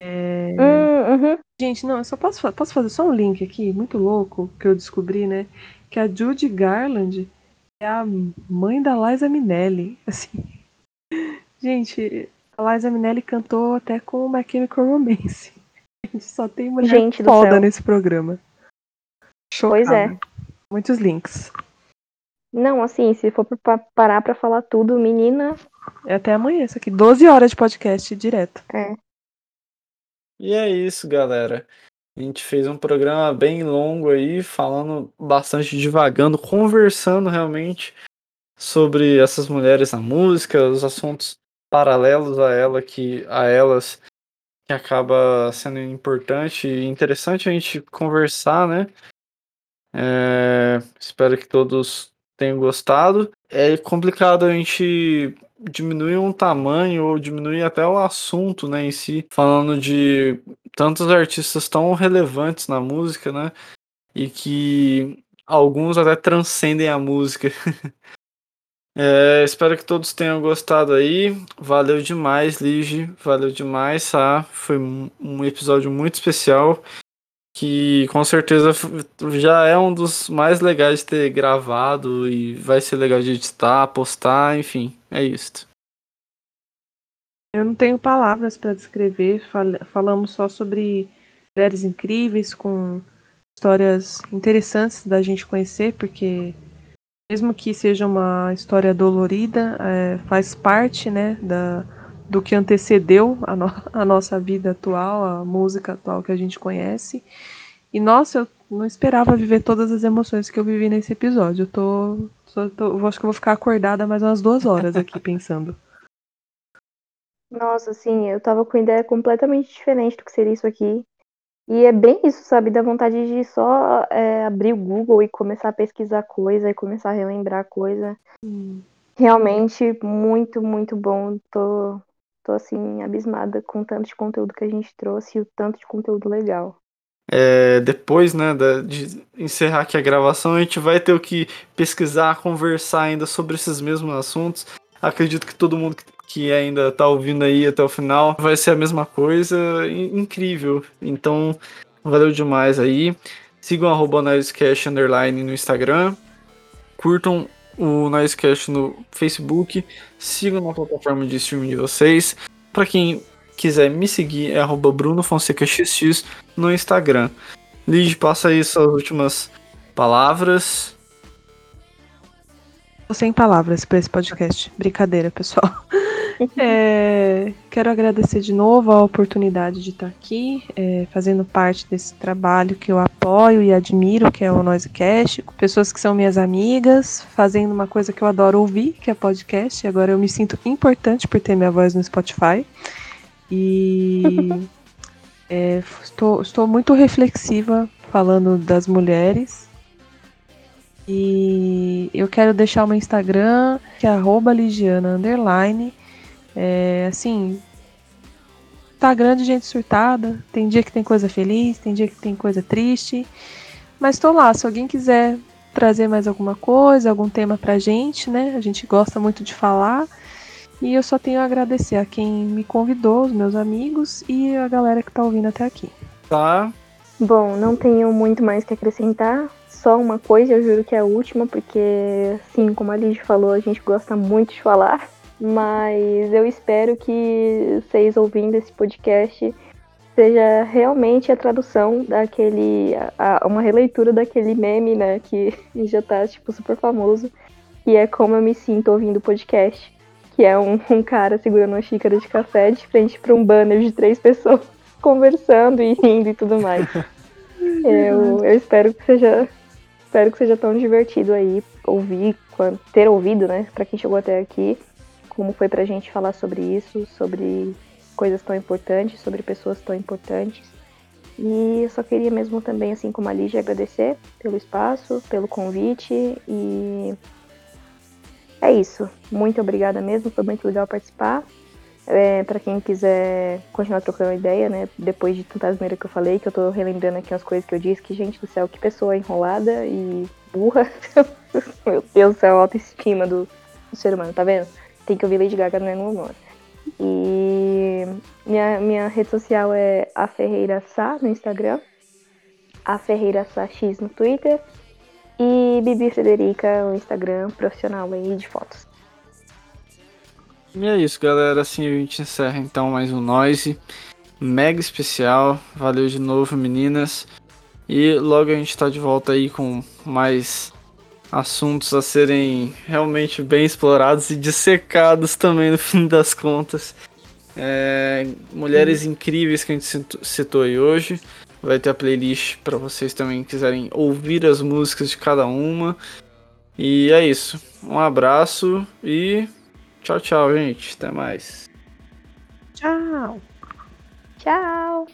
É, Hum, uhum. Gente, não, eu só posso, posso fazer só um link aqui, muito louco, que eu descobri, né? Que a Judy Garland é a mãe da Liza Minnelli. Assim. Gente, a Liza Minnelli cantou até com o My Chemical Romance. Gente, só tem mulher Gente foda nesse programa. Pois é. Chocada. Muitos links. Não, assim, se for pra parar pra falar tudo, menina, É até amanhã isso aqui. 12 horas de podcast direto. é. E é isso, galera. A gente fez um programa bem longo aí, falando bastante divagando, conversando realmente sobre essas mulheres na música, os assuntos paralelos a ela que a elas que acaba sendo importante e interessante a gente conversar, né? É, espero que todos tenham gostado. É complicado a gente diminuir um tamanho ou diminuir até o assunto, né, em si, falando de tantos artistas tão relevantes na música, né? E que alguns até transcendem a música. É, espero que todos tenham gostado aí. Valeu demais, Lige. Valeu demais, tá? Foi um episódio muito especial. Que com certeza já é um dos mais legais de ter gravado. E vai ser legal de editar, postar, enfim. É isso. Eu não tenho palavras para descrever. Fal- falamos só sobre mulheres incríveis com histórias interessantes da gente conhecer, porque mesmo que seja uma história dolorida, é, faz parte, né, da, do que antecedeu a, no- a nossa vida atual, a música atual que a gente conhece. E nossa, eu não esperava viver todas as emoções que eu vivi nesse episódio. Eu tô, tô- eu acho que eu vou ficar acordada mais umas duas horas aqui pensando. Nossa, assim, eu tava com ideia completamente diferente do que seria isso aqui. E é bem isso, sabe? Dá vontade de só é, abrir o Google e começar a pesquisar coisa e começar a relembrar coisa. Realmente muito, muito bom. Tô, tô assim, abismada com o tanto de conteúdo que a gente trouxe e o tanto de conteúdo legal. É, depois, né, da- de encerrar aqui a gravação, a gente vai ter o que pesquisar, conversar ainda sobre esses mesmos assuntos. Acredito que todo mundo que- que ainda tá ouvindo aí até o final vai ser a mesma coisa. In- Incrível. Então, valeu demais aí. Sigam arroba Underline no Instagram. Curtam o Noisecast no Facebook. Sigam na plataforma de streaming de vocês. Para quem quiser me seguir, é arroba Bruno Fonseca XX no Instagram. Lid, passa aí suas últimas palavras. Sem palavras para esse podcast. Brincadeira, pessoal. É, quero agradecer de novo a oportunidade de estar aqui, é, fazendo parte desse trabalho que eu apoio e admiro, que é o Noisecast, com pessoas que são minhas amigas, fazendo uma coisa que eu adoro ouvir, que é podcast. Agora eu me sinto importante por ter minha voz no Spotify. E é, estou, estou muito reflexiva falando das mulheres. E eu quero deixar o meu Instagram, que é arroba Ligiana Underline. É, assim, Instagram de gente surtada. Tem dia que tem coisa feliz, tem dia que tem coisa triste. Mas tô lá, se alguém quiser trazer mais alguma coisa, algum tema pra gente, né? A gente gosta muito de falar. E eu só tenho a agradecer a quem me convidou, os meus amigos e a galera que tá ouvindo até aqui. Tá? Bom, não tenho muito mais que acrescentar. Só uma coisa, eu juro que é a última, porque, assim, como a Lidy falou, a gente gosta muito de falar. Mas eu espero que vocês ouvindo esse podcast seja realmente a tradução daquele. A, a- uma releitura daquele meme, né? Que já tá, tipo, super famoso. Que é como eu me sinto ouvindo o podcast. Que é um, um cara segurando uma xícara de café de frente para um banner de três pessoas conversando e rindo e tudo mais. Eu, eu espero que seja espero que seja tão divertido aí ouvir, ter ouvido, né, Pra quem chegou até aqui, como foi pra gente falar sobre isso, sobre coisas tão importantes, sobre pessoas tão importantes. E eu só queria mesmo também, assim como a Lígia, agradecer pelo espaço, pelo convite e é isso. Muito obrigada mesmo, foi muito legal participar. É, para quem quiser continuar trocando ideia, né? Depois de tanta asneira que eu falei, que eu tô relembrando aqui umas coisas que eu disse, que, gente do céu, que pessoa enrolada e burra. Meu Deus do céu, a autoestima do, do ser humano, tá vendo? Tem que ouvir Lady Gaga no mesmo humor. E minha, minha rede social é a Ferreira Sá no Instagram, a Ferreira Sá X no Twitter e Bibi Frederica no Instagram profissional aí de fotos. E é isso, galera. Assim a gente encerra então mais um Noise. Mega especial. Valeu de novo, meninas. E logo a gente tá de volta aí com mais assuntos a serem realmente bem explorados e dissecados também no fim das contas. É, mulheres incríveis que a gente citou- aí hoje. Vai ter a playlist para vocês também quiserem ouvir as músicas de cada uma. E é isso. Um abraço e tchau, tchau, gente. Até mais. Tchau! Tchau!